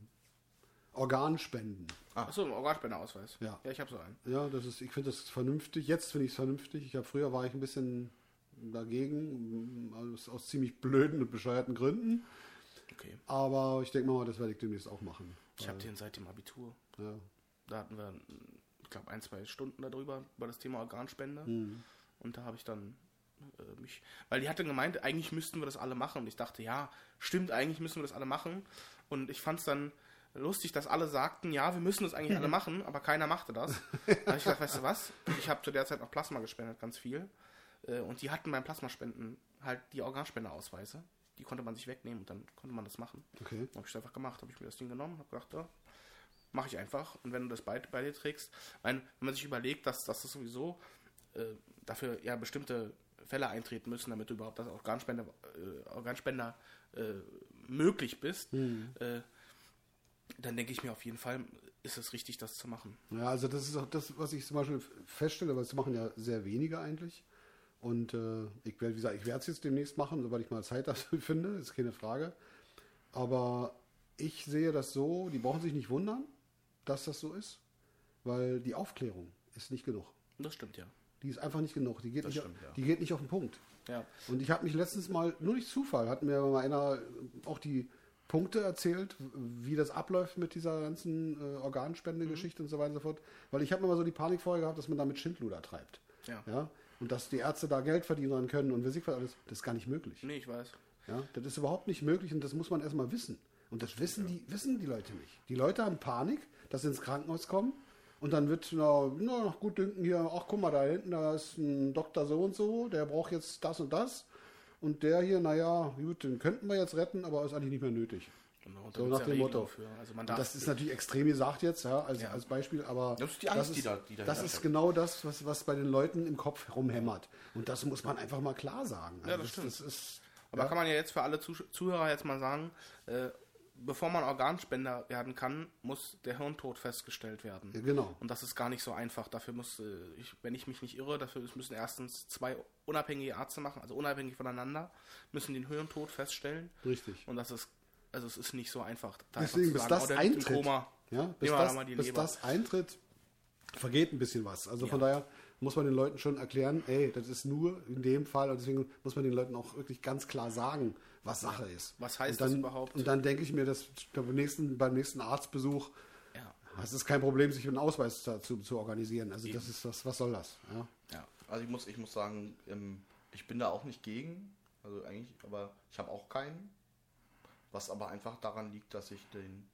Organspenden. Achso, ein Organspenderausweis. Ja. Ja, ich habe so einen. Ja, das ist, ich finde das vernünftig. Jetzt finde ich es vernünftig. Ich habe früher war ich ein bisschen dagegen, aus, aus ziemlich blöden und bescheuerten Gründen. Okay. Aber ich denke mal, das werde ich demnächst auch machen. Ich habe den seit dem Abitur. Ja. Da hatten wir, ich glaube, ein, zwei Stunden darüber, über das Thema Organspende. Mhm. Und da habe ich dann äh, mich, weil die hatte gemeint, eigentlich müssten wir das alle machen. Und ich dachte, ja, stimmt, eigentlich müssen wir das alle machen. Und ich fand es dann lustig, dass alle sagten, ja, wir müssen das eigentlich alle machen, aber keiner machte das. Da habe ich gedacht, weißt du was? Ich habe zu der Zeit noch Plasma gespendet, ganz viel. Äh, Und die hatten beim Plasmaspenden halt die Organspenderausweise. Die konnte man sich wegnehmen und dann konnte man das machen. Okay. Habe ich einfach gemacht, habe ich mir das Ding genommen, habe gedacht, ja, mache ich einfach. Und wenn du das bei, bei dir trägst, mein, wenn man sich überlegt, dass, dass das sowieso äh, dafür ja bestimmte Fälle eintreten müssen, damit du überhaupt als Organspender, äh, Organspender äh, möglich bist, äh, dann denke ich mir auf jeden Fall, ist es richtig, das zu machen. Ja, also das ist auch das, was ich zum Beispiel feststelle, weil es machen ja sehr wenige eigentlich. Und äh, ich werde, wie gesagt, ich werde es jetzt demnächst machen, sobald ich mal Zeit dafür finde, ist keine Frage. Aber ich sehe das so, die brauchen sich nicht wundern, dass das so ist, weil die Aufklärung ist nicht genug. Das stimmt ja. Die ist einfach nicht genug. Die geht, Das nicht, stimmt, ja. die geht nicht auf den Punkt. Ja, Und ich habe mich letztens mal, nur durch Zufall, hat mir mal einer auch die Punkte erzählt, wie das abläuft mit dieser ganzen äh, Organspendegeschichte und so weiter und so fort. Weil ich habe mal so die Panik vorher gehabt, dass man damit Schindluder treibt. Ja. ja. Und dass die Ärzte da Geld verdienen können und weiß ich was alles. Das ist gar nicht möglich. nee, ich weiß. Ja. Das ist überhaupt nicht möglich und das muss man erstmal wissen. Und das wissen die, wissen die Leute nicht. Die Leute haben Panik, dass sie ins Krankenhaus kommen und dann wird na, na, gut dünken hier, ach guck mal, da hinten, da ist ein Doktor so und so, der braucht jetzt das und das. Und der hier, naja, gut, den könnten wir jetzt retten, aber ist eigentlich nicht mehr nötig. Genau, So nach ja dem Motto. Also das ist natürlich extrem gesagt jetzt, ja, als, Ja. als Beispiel, aber Das ist die Angst, das die ist, da- die das ist genau das, was, was bei den Leuten im Kopf rumhämmert. Und das muss man einfach mal klar sagen. Also Ja, das stimmt. Das ist, Aber kann man ja jetzt für alle Zuh Zuhörer jetzt mal sagen, äh, bevor man Organspender werden kann, muss der Hirntod festgestellt werden. genau. Und das ist gar nicht so einfach. Dafür muss, äh, ich, wenn ich mich nicht irre, dafür müssen erstens zwei unabhängige Ärzte machen, also unabhängig voneinander, müssen den Hirntod feststellen. Richtig. Und das ist, also es ist nicht so einfach. Da Deswegen, bis das oh, eintritt, Koma. ja, bis, das, bis eintritt, vergeht ein bisschen was. Also von Ja. daher muss man den Leuten schon erklären, ey, das ist nur in dem Fall, und deswegen muss man den Leuten auch wirklich ganz klar sagen, was Sache ist. Was heißt dann, das überhaupt? Und dann denke ich mir, dass beim nächsten, beim nächsten Arztbesuch, Ja, es ist kein Problem, sich einen Ausweis dazu zu organisieren. Also das ist das, was soll das? Ja. ja. Also ich muss, ich muss sagen, ähm, ich bin da auch nicht gegen. Also eigentlich, aber ich habe auch keinen. Was aber einfach daran liegt, dass ich den,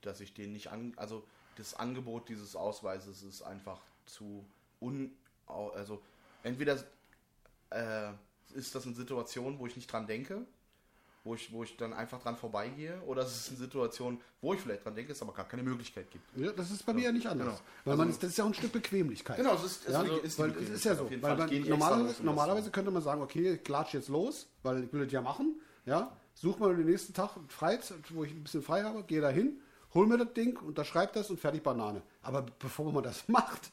dass ich den nicht an, also das Angebot dieses Ausweises ist einfach zu un, also entweder äh, ist das eine Situation, wo ich nicht dran denke, wo ich, wo ich dann einfach dran vorbeigehe, oder es ist eine Situation, wo ich vielleicht dran denke, es aber gar keine Möglichkeit gibt. Ja, das ist bei mir ja nicht anders. Genau. Weil man ist, das ist ja auch ein Stück Bequemlichkeit. Genau, es ist, es Ja, ist, weil es ist ja so. Weil man, normalerweise, normalerweise könnte man sagen, okay, ich klatsch jetzt los, weil ich will das ja machen. Ja, such mal den nächsten Tag frei, wo ich ein bisschen frei habe, gehe da hin, hol mir das Ding, unterschreib das und fertig Banane. Aber bevor man das macht,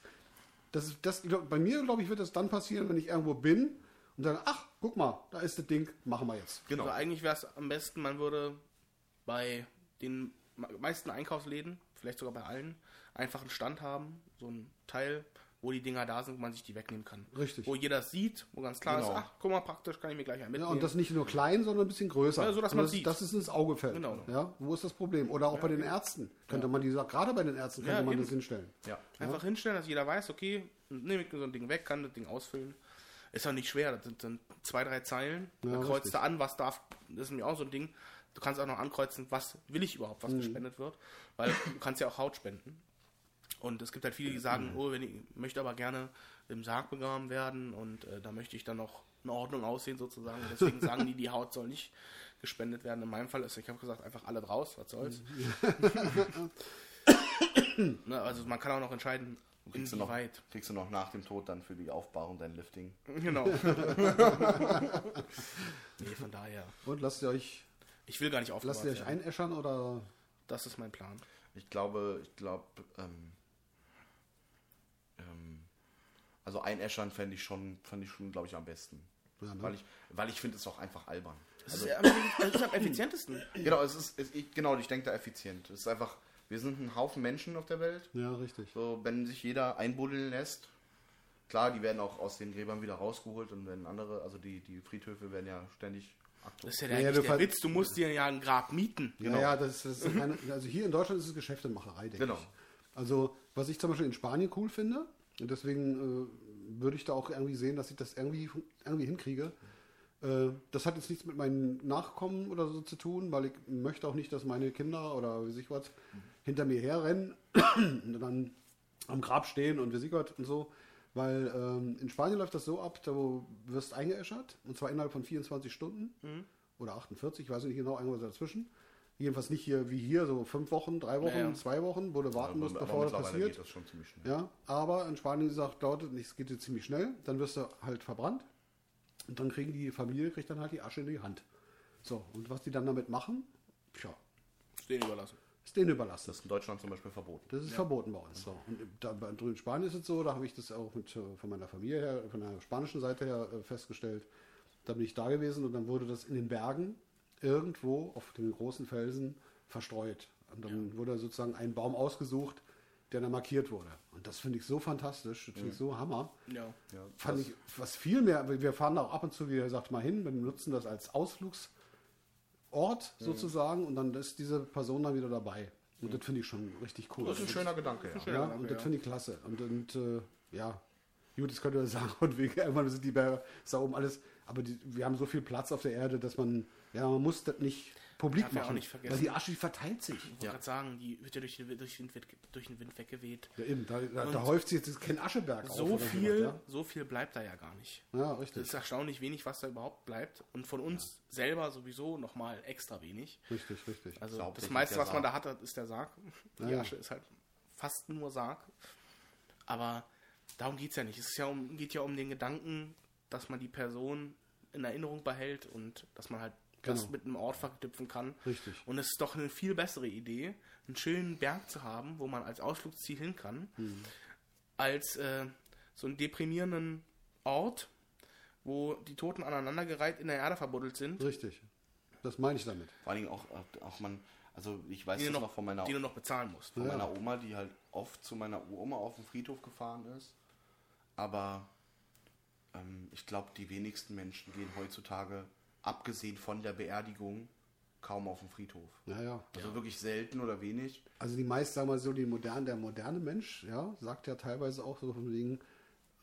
das, das, bei mir, glaube ich, wird das dann passieren, wenn ich irgendwo bin und dann, ach, guck mal, da ist das Ding, machen wir jetzt. Genau. Also eigentlich wäre es am besten, man würde bei den me- meisten Einkaufsläden, vielleicht sogar bei allen, einfach einen Stand haben, so ein Teil, wo die Dinger da sind, wo man sich die wegnehmen kann. Richtig. Wo jeder sieht, wo ganz klar Genau. ist, ach, guck mal, praktisch kann ich mir gleich einen Ja, mitnehmen. und das nicht nur klein, sondern ein bisschen größer. Ja, so, dass Und man das, sieht. Das ist ins Auge fällt. Genau. Ja, wo ist das Problem? Oder auch bei den Ärzten. Könnte man die, gerade bei den Ärzten könnte Ja, man eben. das hinstellen. Ja. Einfach hinstellen, dass jeder weiß, okay, nehme ich so ein Ding weg, kann das Ding ausfüllen. Ist auch nicht schwer, das sind dann zwei, drei Zeilen. Ja, da kreuzt richtig. an, was darf, das ist mir auch so ein Ding. Du kannst auch noch ankreuzen, was will ich überhaupt, Mhm. was gespendet wird. Weil du kannst ja auch Haut spenden. Und es gibt halt viele, die sagen, Mhm. oh, wenn ich möchte aber gerne im Sarg begraben werden und äh, da möchte ich dann noch in Ordnung aussehen sozusagen. Und deswegen sagen die, die Haut soll nicht gespendet werden. In meinem Fall ist, ich habe gesagt, einfach alle draus, was soll's. ne, also man kann auch noch entscheiden, Kriegst du, noch, kriegst du noch nach dem Tod dann für die Aufbahrung dein Lifting. Genau. nee, von daher. Und lasst ihr euch, Ich will gar nicht lasst aufgewahrt ihr euch werden. einäschern oder Das ist mein Plan. Ich glaube, ich glaube, ähm, ähm, also einäschern fände ich schon, fand ich schon, glaube ich, am besten. Ja, ne? Weil ich, weil ich finde es auch einfach albern. Das Also, ist, ja am, das ist am effizientesten. genau, es ist, es, ich, genau, ich denke da effizient. Es ist einfach, wir sind ein Haufen Menschen auf der Welt. Ja, richtig. So, wenn sich jeder einbuddeln lässt, klar, die werden auch aus den Gräbern wieder rausgeholt und wenn andere, also die, die Friedhöfe werden ja ständig aktuell. Das ist ja Ja, der, ja, eigentlich du der ver- Witz. Du musst dir ja ein Grab mieten. Genau. Ja, ja, das, das ist eine, also hier in Deutschland ist es Geschäftemacherei, denke Genau. ich. Also, was ich zum Beispiel in Spanien cool finde, und deswegen äh, würde ich da auch irgendwie sehen, dass ich das irgendwie, irgendwie hinkriege. Äh, das hat jetzt nichts mit meinen Nachkommen oder so zu tun, weil ich möchte auch nicht, dass meine Kinder oder wie sich was hinter mir herrennen und dann am Grab stehen und wie sich was und so. Weil ähm, in Spanien läuft das so ab, du wirst eingeäschert, und zwar innerhalb von 24 Stunden oder 48, ich weiß nicht genau, irgendwas dazwischen. Jedenfalls nicht hier wie hier, so fünf Wochen, drei Wochen, Ja, ja. zwei Wochen, wo du warten musst, bevor das passiert. geht das schon ziemlich schnell. Ja, aber in Spanien sagt, dauert nicht, es geht jetzt ziemlich schnell, dann wirst du halt verbrannt und dann kriegen die Familie kriegt dann halt die Asche in die Hand. So, und was die dann damit machen, tja, Ist denen überlassen. ist denen überlassen. Das ist in Deutschland zum Beispiel verboten. Das ist verboten bei uns. So. Und da, drüben in Spanien ist es so, da habe ich das auch mit, äh, von meiner Familie her, von der spanischen Seite her äh, festgestellt. Da bin ich da gewesen und dann wurde das in den Bergen irgendwo auf den großen Felsen verstreut. Und dann wurde sozusagen ein Baum ausgesucht, der dann markiert wurde. Und das finde ich so fantastisch, das finde ich so Hammer. Ja. Ja, Fand ich was viel mehr, wir fahren da auch ab und zu, wie er sagt, mal hin, wir nutzen das als Ausflugsort sozusagen und dann ist diese Person dann wieder dabei. Und das finde ich schon richtig cool. Das ist ein schöner Gedanke, ja. Ja, und das finde ich klasse. Und, und äh, ja, gut, das könnte man sagen, und wegen, irgendwann sind die Berge, ist da oben alles, aber die, wir haben so viel Platz auf der Erde, dass man, ja, man muss das nicht publik ja machen. nicht vergessen. weil die Asche die verteilt sich. Ich wollte gerade sagen, die wird ja durch, den- durch, den, Wind- durch den Wind weggeweht. Ja, eben, da, da, da häuft sich jetzt kein Ascheberg auf. So oder viel, sowas, so viel bleibt da ja gar nicht. Ja, ja Das richtig. ist erstaunlich wenig, was da überhaupt bleibt. Und von uns selber sowieso nochmal extra wenig. Richtig, richtig. Also Hauptsächlich das meiste, was man da hat, ist der Sarg. Die Ja, ja. Asche ist halt fast nur Sarg. Aber darum geht es ja nicht. Es ist ja um, geht ja um den Gedanken, dass man die Person in Erinnerung behält und dass man halt das Genau. mit einem Ort verknüpfen kann. Richtig. Und es ist doch eine viel bessere Idee, einen schönen Berg zu haben, wo man als Ausflugsziel hin kann, Mhm. als äh, so einen deprimierenden Ort, wo die Toten aneinandergereiht in der Erde verbuddelt sind, Richtig. Das meine ich damit. Vor allen Dingen auch, auch man, also ich weiß die du das noch, noch von meiner, die du noch bezahlen musst. von Ja. meiner Oma, die halt oft zu meiner Oma auf den Friedhof gefahren ist. Aber ähm, ich glaube, die wenigsten Menschen gehen heutzutage, abgesehen von der Beerdigung, kaum auf den Friedhof. Ja, ja. Also wirklich selten oder wenig. Also die meisten, sagen wir mal so, die moderne, der moderne Mensch, ja, sagt ja teilweise auch so von wegen,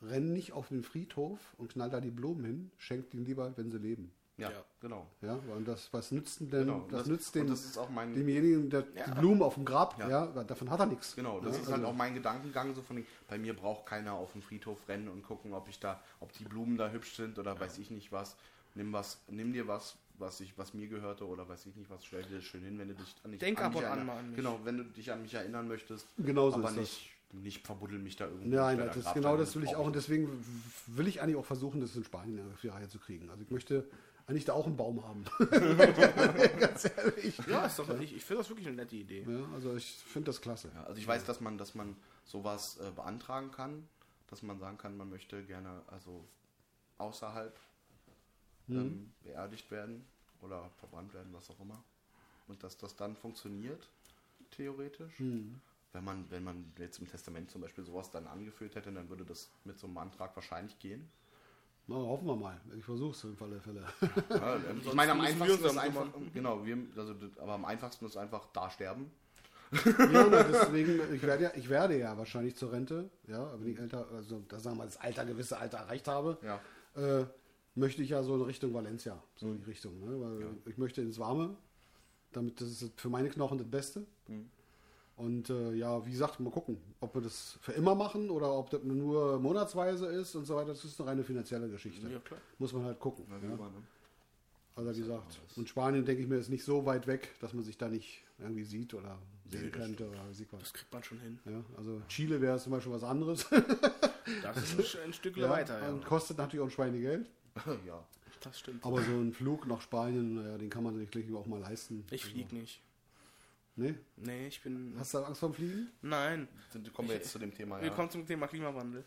renn nicht auf den Friedhof und knall da die Blumen hin, schenkt ihnen lieber, wenn sie leben. Ja, Ja. genau. Ja, und das, was nützt denn, Genau, das, das- nützt dem, das ist auch mein- demjenigen, der, Ja. die Blumen auf dem Grab, ja. Ja. davon hat er nichts. Genau, das ja, ist halt also- auch mein Gedankengang so von bei mir braucht keiner auf den Friedhof rennen und gucken, ob ich da, ob die Blumen da hübsch sind oder weiß ich nicht was. Nimm was, nimm dir was, was ich, was mir gehörte oder weiß ich nicht was, stell dir das schön hin, wenn du dich an, dich, Denk an ab mich und an mal an mich. Genau, wenn du dich an mich erinnern möchtest. Genau so aber ist das. nicht, nicht verbuddel mich da irgendwo. Nein, bei das genau das will ich auch und nicht. deswegen will ich eigentlich auch versuchen, das in Spanien die Reihe zu kriegen. Also ich möchte eigentlich da auch einen Baum haben. Ganz ehrlich. Ja, ist doch, ich, ich finde das wirklich eine nette Idee. Ja, also ich finde das klasse. Ja, also ich weiß, dass man, dass man sowas äh, beantragen kann, dass man sagen kann, man möchte gerne also außerhalb Mhm. ähm, beerdigt werden oder verbrannt werden, was auch immer. Und dass das dann funktioniert, theoretisch. Mhm. Wenn man, wenn man jetzt im Testament zum Beispiel sowas dann angeführt hätte, dann würde das mit so einem Antrag wahrscheinlich gehen. Na, hoffen wir mal. Ich versuche es im Falle Fälle. Ja, ähm, ich meine, am einfachsten ist einfach, genau, wir, also, aber am einfachsten ist einfach da sterben. ja, na, deswegen, ich werde, ja, ich werde ja wahrscheinlich zur Rente, ja, wenn ich älter, also da sagen wir mal, das Alter, gewisse Alter erreicht habe, Ja. äh, möchte ich ja so in Richtung Valencia, so in die Richtung, ne? weil ich möchte ins Warme, damit das ist für meine Knochen das Beste. Und äh, ja, wie gesagt, mal gucken, ob wir das für immer machen oder ob das nur monatsweise ist und so weiter. Das ist eine reine finanzielle Geschichte. Ja, klar. Muss man halt gucken. Ja, Ja. immer, ne? Also wie gesagt, und Spanien, denke ich mir, ist nicht so weit weg, dass man sich da nicht irgendwie sieht oder sehen das könnte oder wie sieht was. Das kriegt man schon hin. Ja, also Chile wäre zum Beispiel was anderes. Das ist ein, Stück ja, weiter, ja. Und kostet natürlich auch ein Schweinegeld. ja. Das stimmt. Aber so ein Flug nach Spanien, naja, den kann man sich gleich auch mal leisten. Ich fliege nicht. Nee? Nee, ich bin. Hast du Angst vorm Fliegen? Nein. Sind, kommen wir jetzt zu dem Thema, ja. Wir kommen zum Thema Klimawandel.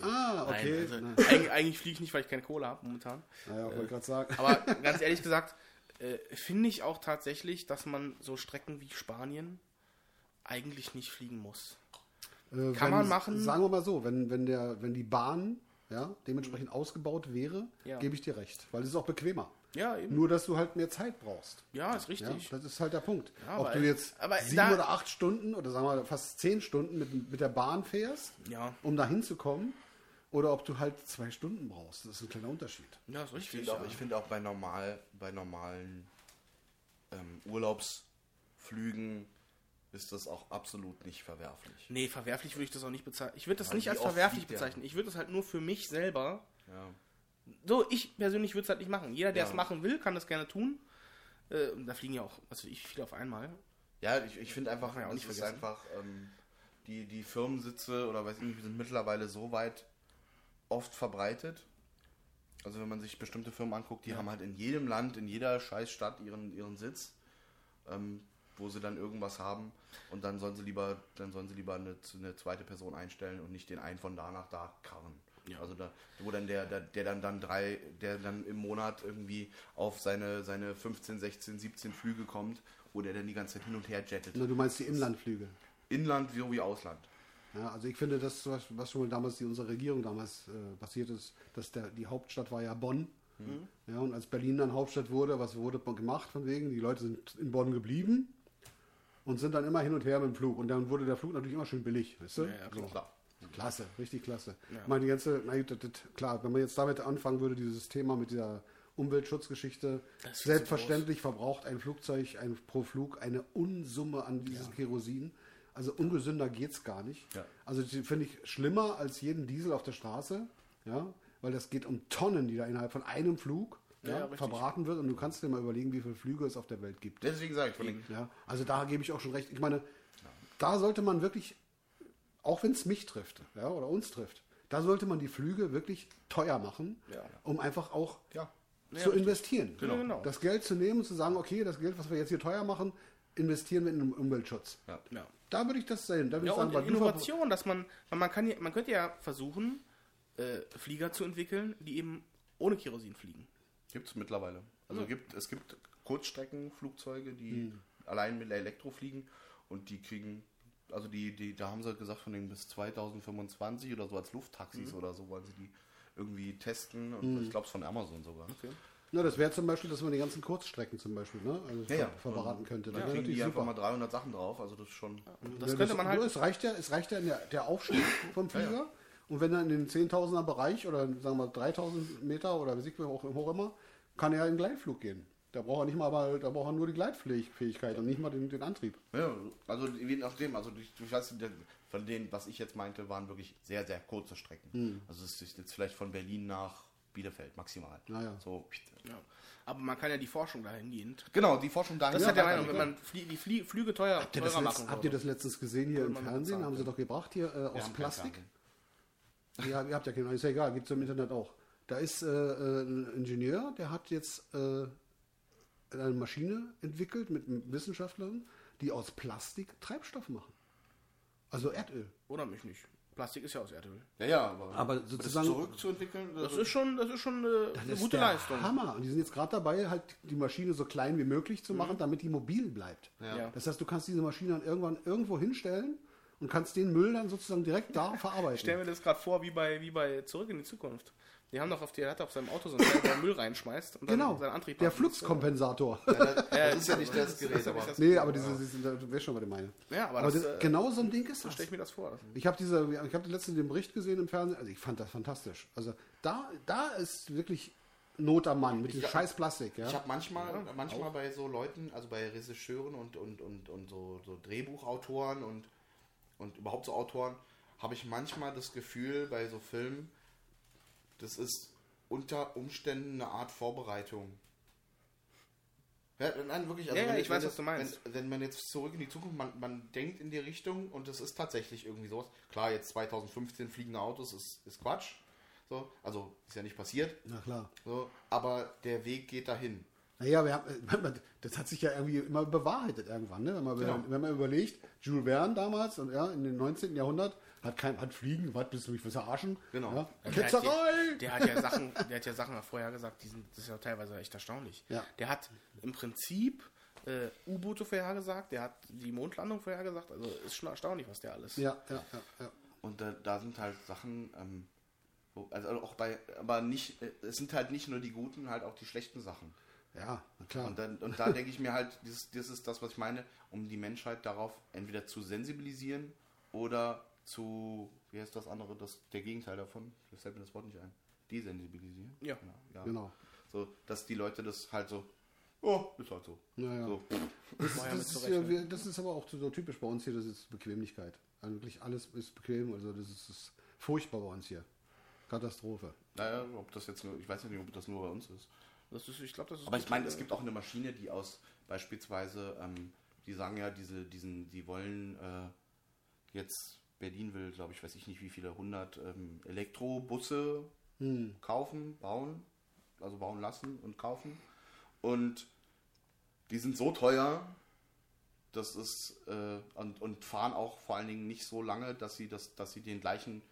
Ah, okay. Nein, Nein, also, eigentlich, eigentlich fliege ich nicht, weil ich keine Kohle habe momentan. naja, wollte ich gerade sagen. Aber ganz ehrlich gesagt, äh, finde ich auch tatsächlich, dass man so Strecken wie Spanien eigentlich nicht fliegen muss. Äh, Kann man machen. Sagen wir mal so, wenn, wenn, der, wenn die Bahn ja, dementsprechend ausgebaut wäre, Ja. gebe ich dir recht. Weil es ist auch bequemer. Ja, eben. Nur, dass du halt mehr Zeit brauchst. Ja, ist Ja, richtig. das ist halt der Punkt. Ja, Ob aber- du jetzt aber sieben oder acht Stunden oder sagen wir fast zehn Stunden mit, mit der Bahn fährst, Ja, um da hinzukommen, oder ob du halt zwei Stunden brauchst. Das ist ein kleiner Unterschied. ja, ist Ich richtig. finde auch, ja. ich finde auch bei, normal, bei normalen ähm, Urlaubsflügen ist das auch absolut nicht verwerflich. Nee, verwerflich würde ich das auch nicht bezeichnen. Ich würde das Weil nicht als verwerflich bezeichnen. Ich würde das halt nur für mich selber. Ja. So, ich persönlich würde es halt nicht machen. Jeder, der Ja. es machen will, kann das gerne tun. Äh, da fliegen ja auch, also ich viele auf einmal. Ja, ich, ich finde einfach, ja auch es nicht ist vergessen. einfach, ähm, die, die Firmensitze oder weiß ich nicht, sind mittlerweile so weit oft verbreitet. Also wenn man sich bestimmte Firmen anguckt, die haben halt in jedem Land, in jeder Scheißstadt ihren, ihren Sitz, ähm, wo sie dann irgendwas haben und dann sollen sie lieber, dann sollen sie lieber eine, eine zweite Person einstellen und nicht den einen von da nach da karren. Ja. Also da, wo dann der, der, der dann dann drei, der dann im Monat irgendwie auf seine, seine 15, 16, 17 Flüge kommt, wo der dann die ganze Zeit hin und her jettet. Na, du meinst die Inlandflüge. Inland wie wie Ausland. Ja, also ich finde, das, was, was schon mal damals die, unsere Regierung damals äh, passiert ist, dass der, die Hauptstadt war ja Bonn. Ja, und als Berlin dann Hauptstadt wurde, was wurde gemacht von wegen? Die Leute sind in Bonn geblieben und sind dann immer hin und her mit dem Flug. Und dann wurde der Flug natürlich immer schön billig, weißt du? Ja, ja, so. Klar. Klasse, richtig klasse. Ja. Ich meine, die ganze, na gut, das, das, klar, wenn man jetzt damit anfangen würde, dieses Thema mit dieser Umweltschutzgeschichte, selbstverständlich verbraucht ein Flugzeug ein, pro Flug eine Unsumme an dieses Kerosin. Also ungesünder geht's gar nicht. Also finde ich schlimmer als jeden Diesel auf der Straße, ja, weil das geht um Tonnen, die da innerhalb von einem Flug Ja, verbraten wird. Und du kannst dir mal überlegen, wie viele Flüge es auf der Welt gibt. Deswegen sage ich von den, Ja, also da gebe ich auch schon recht. Ich meine, da sollte man wirklich, auch wenn es mich trifft ja, oder uns trifft, da sollte man die Flüge wirklich teuer machen, Ja. um einfach auch ja. Ja, zu investieren. Genau. Genau. Das Geld zu nehmen und zu sagen, okay, das Geld, was wir jetzt hier teuer machen, investieren wir in den Umweltschutz. Ja. Ja. Da würde ich das sehen. Da würde Ja, ich sagen, und weil du Innovation, dass man, man, kann man könnte ja versuchen, äh, Flieger zu entwickeln, die eben ohne Kerosin fliegen. Gibt es mittlerweile. Also gibt, es gibt Kurzstreckenflugzeuge, die allein mit Elektro fliegen und die kriegen, also die, die, da haben sie gesagt, von denen bis 2025 oder so als Lufttaxis oder so wollen sie die irgendwie testen und ich glaube es von Amazon sogar. Na, das wäre zum Beispiel, dass man die ganzen Kurzstrecken zum Beispiel ne, also Ja, ja. ver verbraten könnte. Das Da wäre kriegen die einfach mal 300 Sachen drauf, also das ist schon. Das Ja, könnte man halt. nur, Es reicht ja, es reicht ja der, der Aufstieg vom Flieger. Und wenn er in den 10.000er Bereich oder sagen wir mal 3.000 Meter oder wie sieht man auch, immer, kann er in Gleitflug gehen. Da braucht er nicht mal, aber da braucht er nur die Gleitfähigkeit und nicht mal den, den Antrieb. Ja, also je nachdem, also ich, ich weiß, nicht, von denen, was ich jetzt meinte, waren wirklich sehr, sehr kurze Strecken. Also es ist jetzt vielleicht von Berlin nach Bielefeld maximal. Naja. So, Ja. Aber man kann ja die Forschung dahingehend. genau, die Forschung dahin. Das ja, hat der Meinung, wenn man flie die Flie Flüge teuer, Habt ihr, das teurer machen habt ihr das letztens gesehen hier im Fernsehen? Haben sie doch gebracht hier äh, aus Plastik? Fernsehen. Ja, ihr habt ja keinen, ist ja egal, gibt es im Internet auch. Da ist äh, äh, ein Ingenieur, der hat jetzt äh, eine Maschine entwickelt mit Wissenschaftlern, die aus Plastik Treibstoff machen. Also Erdöl. Oder mich nicht. Plastik ist ja aus Erdöl. Ja, ja, aber, Aber das sozusagen- zurückzuentwickeln, Das ist schon, das ist schon äh, Das eine ist gute der Leistung. Hammer. Und die sind jetzt gerade dabei, halt die Maschine so klein wie möglich zu machen, damit die mobil bleibt. Ja. Das heißt, du kannst diese Maschine dann irgendwann irgendwo hinstellen und kannst den Müll dann sozusagen direkt da verarbeiten. Ich stelle mir das gerade vor, wie bei, wie bei Zurück in die Zukunft. Die haben doch auf die, er hat auf seinem Auto so einen Teil, der Müll reinschmeißt und dann Genau, seinen Antrieb der. Fluxkompensator. Ja, das, das ist ja nicht das Gerät, aber das- nee, aber diese, diese, du weißt schon, was ich meine. Ja, aber, Aber das, das, äh, genau so ein Ding ist so das. stelle ich mir das vor. Ich habe diese, ich habe letztens den Bericht gesehen im Fernsehen. Also ich fand das fantastisch. Also da, da ist wirklich Not am Mann mit dem hab- scheiß Plastik. Ja? Ich habe manchmal, manchmal bei so Leuten, also bei Regisseuren und, und, und, und so, so Drehbuchautoren und, und überhaupt so Autoren, habe ich manchmal das Gefühl bei so Filmen, das ist unter Umständen eine Art Vorbereitung. Ja, nein, wirklich. Ja, ja, wenn- ich wenn weiß, das- was du meinst. Wenn, wenn man jetzt zurück in die Zukunft, man, man denkt in die Richtung und es ist tatsächlich irgendwie sowas. Klar, jetzt 2015 fliegende Autos ist, ist Quatsch. So, also ist ja nicht passiert. Na klar. So, aber der Weg geht dahin. Naja, wir haben, das hat sich ja irgendwie immer bewahrheitet irgendwann. Ne? Wenn, man, Genau. wenn man überlegt, Jules Verne damals und ja, in den 19. Jahrhundert hat kein hat Fliegen, was bist du mich verarschen? Genau. Ja? Der Ketzerei! hat, der hat ja Sachen, der hat ja Sachen vorher gesagt, die sind, das ist ja teilweise echt erstaunlich. Ja. Der hat im Prinzip äh, U-Boote vorhergesagt, der hat die Mondlandung vorhergesagt, also ist schon erstaunlich, was der alles. Ja, ja, ja, ja. Und da, da sind halt Sachen, ähm, wo, also auch bei, aber nicht, äh, es sind halt nicht nur die guten, halt auch die schlechten Sachen. Ja, klar. Und, dann, und da denke ich mir halt, das, das ist das, was ich meine, um die Menschheit darauf entweder zu sensibilisieren oder zu, wie heißt das andere, das, der Gegenteil davon, das fällt mir das Wort nicht ein, desensibilisieren. Ja. ja. Genau. So, dass die Leute das halt so, oh, ist halt so. Ja, ja. so. Das, das, ist, ja, wir- das ist aber auch so typisch bei uns hier, das ist Bequemlichkeit. Also wirklich alles ist bequem, also das ist, das ist furchtbar bei uns hier. Katastrophe. Naja, ob das jetzt nur, ich weiß ja nicht, ob das nur bei uns ist. Das ist, ich glaube, das ist. Aber ich meine, es gibt auch eine Maschine, die aus beispielsweise, ähm, die sagen ja, diese, diesen, die wollen äh, jetzt, Berlin will, glaube ich, weiß ich nicht wie viele, 100 ähm, Elektrobusse kaufen, bauen, also bauen lassen und kaufen. Und die sind so teuer, das ist, äh, und, und fahren auch vor allen Dingen nicht so lange, dass sie, das, dass sie den gleichen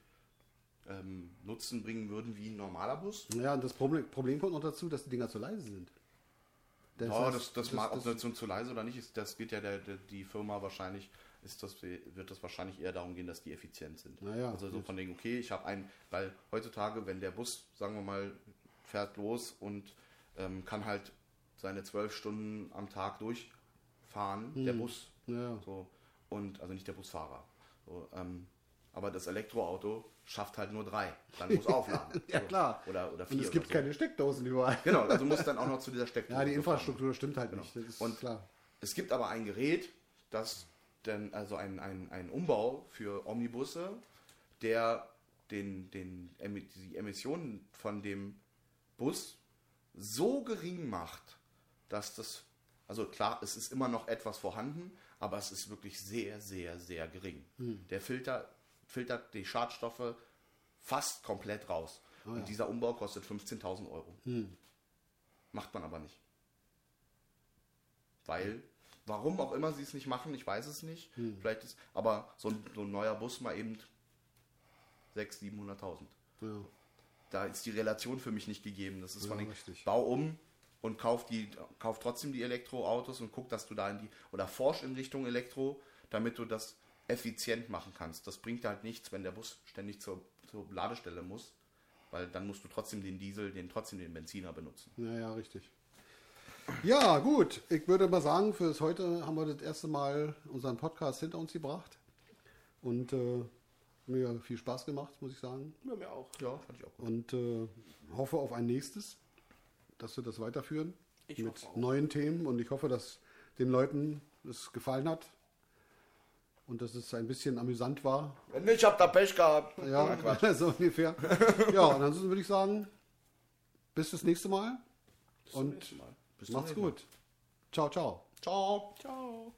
ähm, Nutzen bringen würden wie ein normaler Bus. Ja, und das Problem, Problem kommt noch dazu, dass die Dinger zu leise sind. Das Ja, heißt, das, das, mag, ob das so zu leise oder nicht ist, das geht ja der, der, die Firma wahrscheinlich, ist das, wird das wahrscheinlich eher darum gehen, dass die effizient sind. Naja, also so von denen, okay, ich habe einen, weil heutzutage, wenn der Bus, sagen wir mal, fährt los und ähm, kann halt seine zwölf Stunden am Tag durchfahren, der Bus, Hm. Ja. so, und also nicht der Busfahrer. So, ähm, aber das Elektroauto schafft halt nur drei. Dann muss aufladen. Ja, So. klar. Oder, oder vier. Und es gibt so. keine Steckdosen überall. Genau, also muss dann auch noch zu dieser Steckdose. Ja, die fahren. Infrastruktur stimmt halt nicht. Das ist Und klar. Es gibt aber ein Gerät, das denn, also ein, ein, ein Umbau für Omnibusse, der den, den, die Emissionen von dem Bus so gering macht, dass das, also klar, es ist immer noch etwas vorhanden, aber es ist wirklich sehr, sehr, sehr gering. Der Filter filtert die Schadstoffe fast komplett raus. Und dieser Umbau kostet 15.000 Euro. Macht man aber nicht. Weil, warum auch immer sie es nicht machen, ich weiß es nicht. Vielleicht ist, aber so ein, so ein neuer Bus mal eben 600.000, 700.000. Ja. Da ist die Relation für mich nicht gegeben. Das ist Ja, von den, bau um und kauf, die, kauf trotzdem die Elektroautos und guck, dass du da in die, oder forsch in Richtung Elektro, damit du das effizient machen kannst. Das bringt halt nichts, wenn der Bus ständig zur, zur Ladestelle muss, weil dann musst du trotzdem den Diesel, den trotzdem den Benziner benutzen. Ja, ja, richtig. Ja, gut. Ich würde mal sagen, fürs heute haben wir das erste Mal unseren Podcast hinter uns gebracht. Und äh, mir viel Spaß gemacht, muss ich sagen. Ja, mir auch. Ja, fand ich auch gut. Und äh, hoffe auf ein nächstes. dass wir das weiterführen Ich mit hoffe auch. neuen Themen und ich hoffe, dass den Leuten es gefallen hat und dass es ein bisschen amüsant war. Wenn nicht, habt ihr Pech gehabt. Ja, so ungefähr. Ja, und ansonsten würde ich sagen, bis das nächste Mal und nächsten Mal. macht's gut. Ciao, ciao. Ciao. Ciao.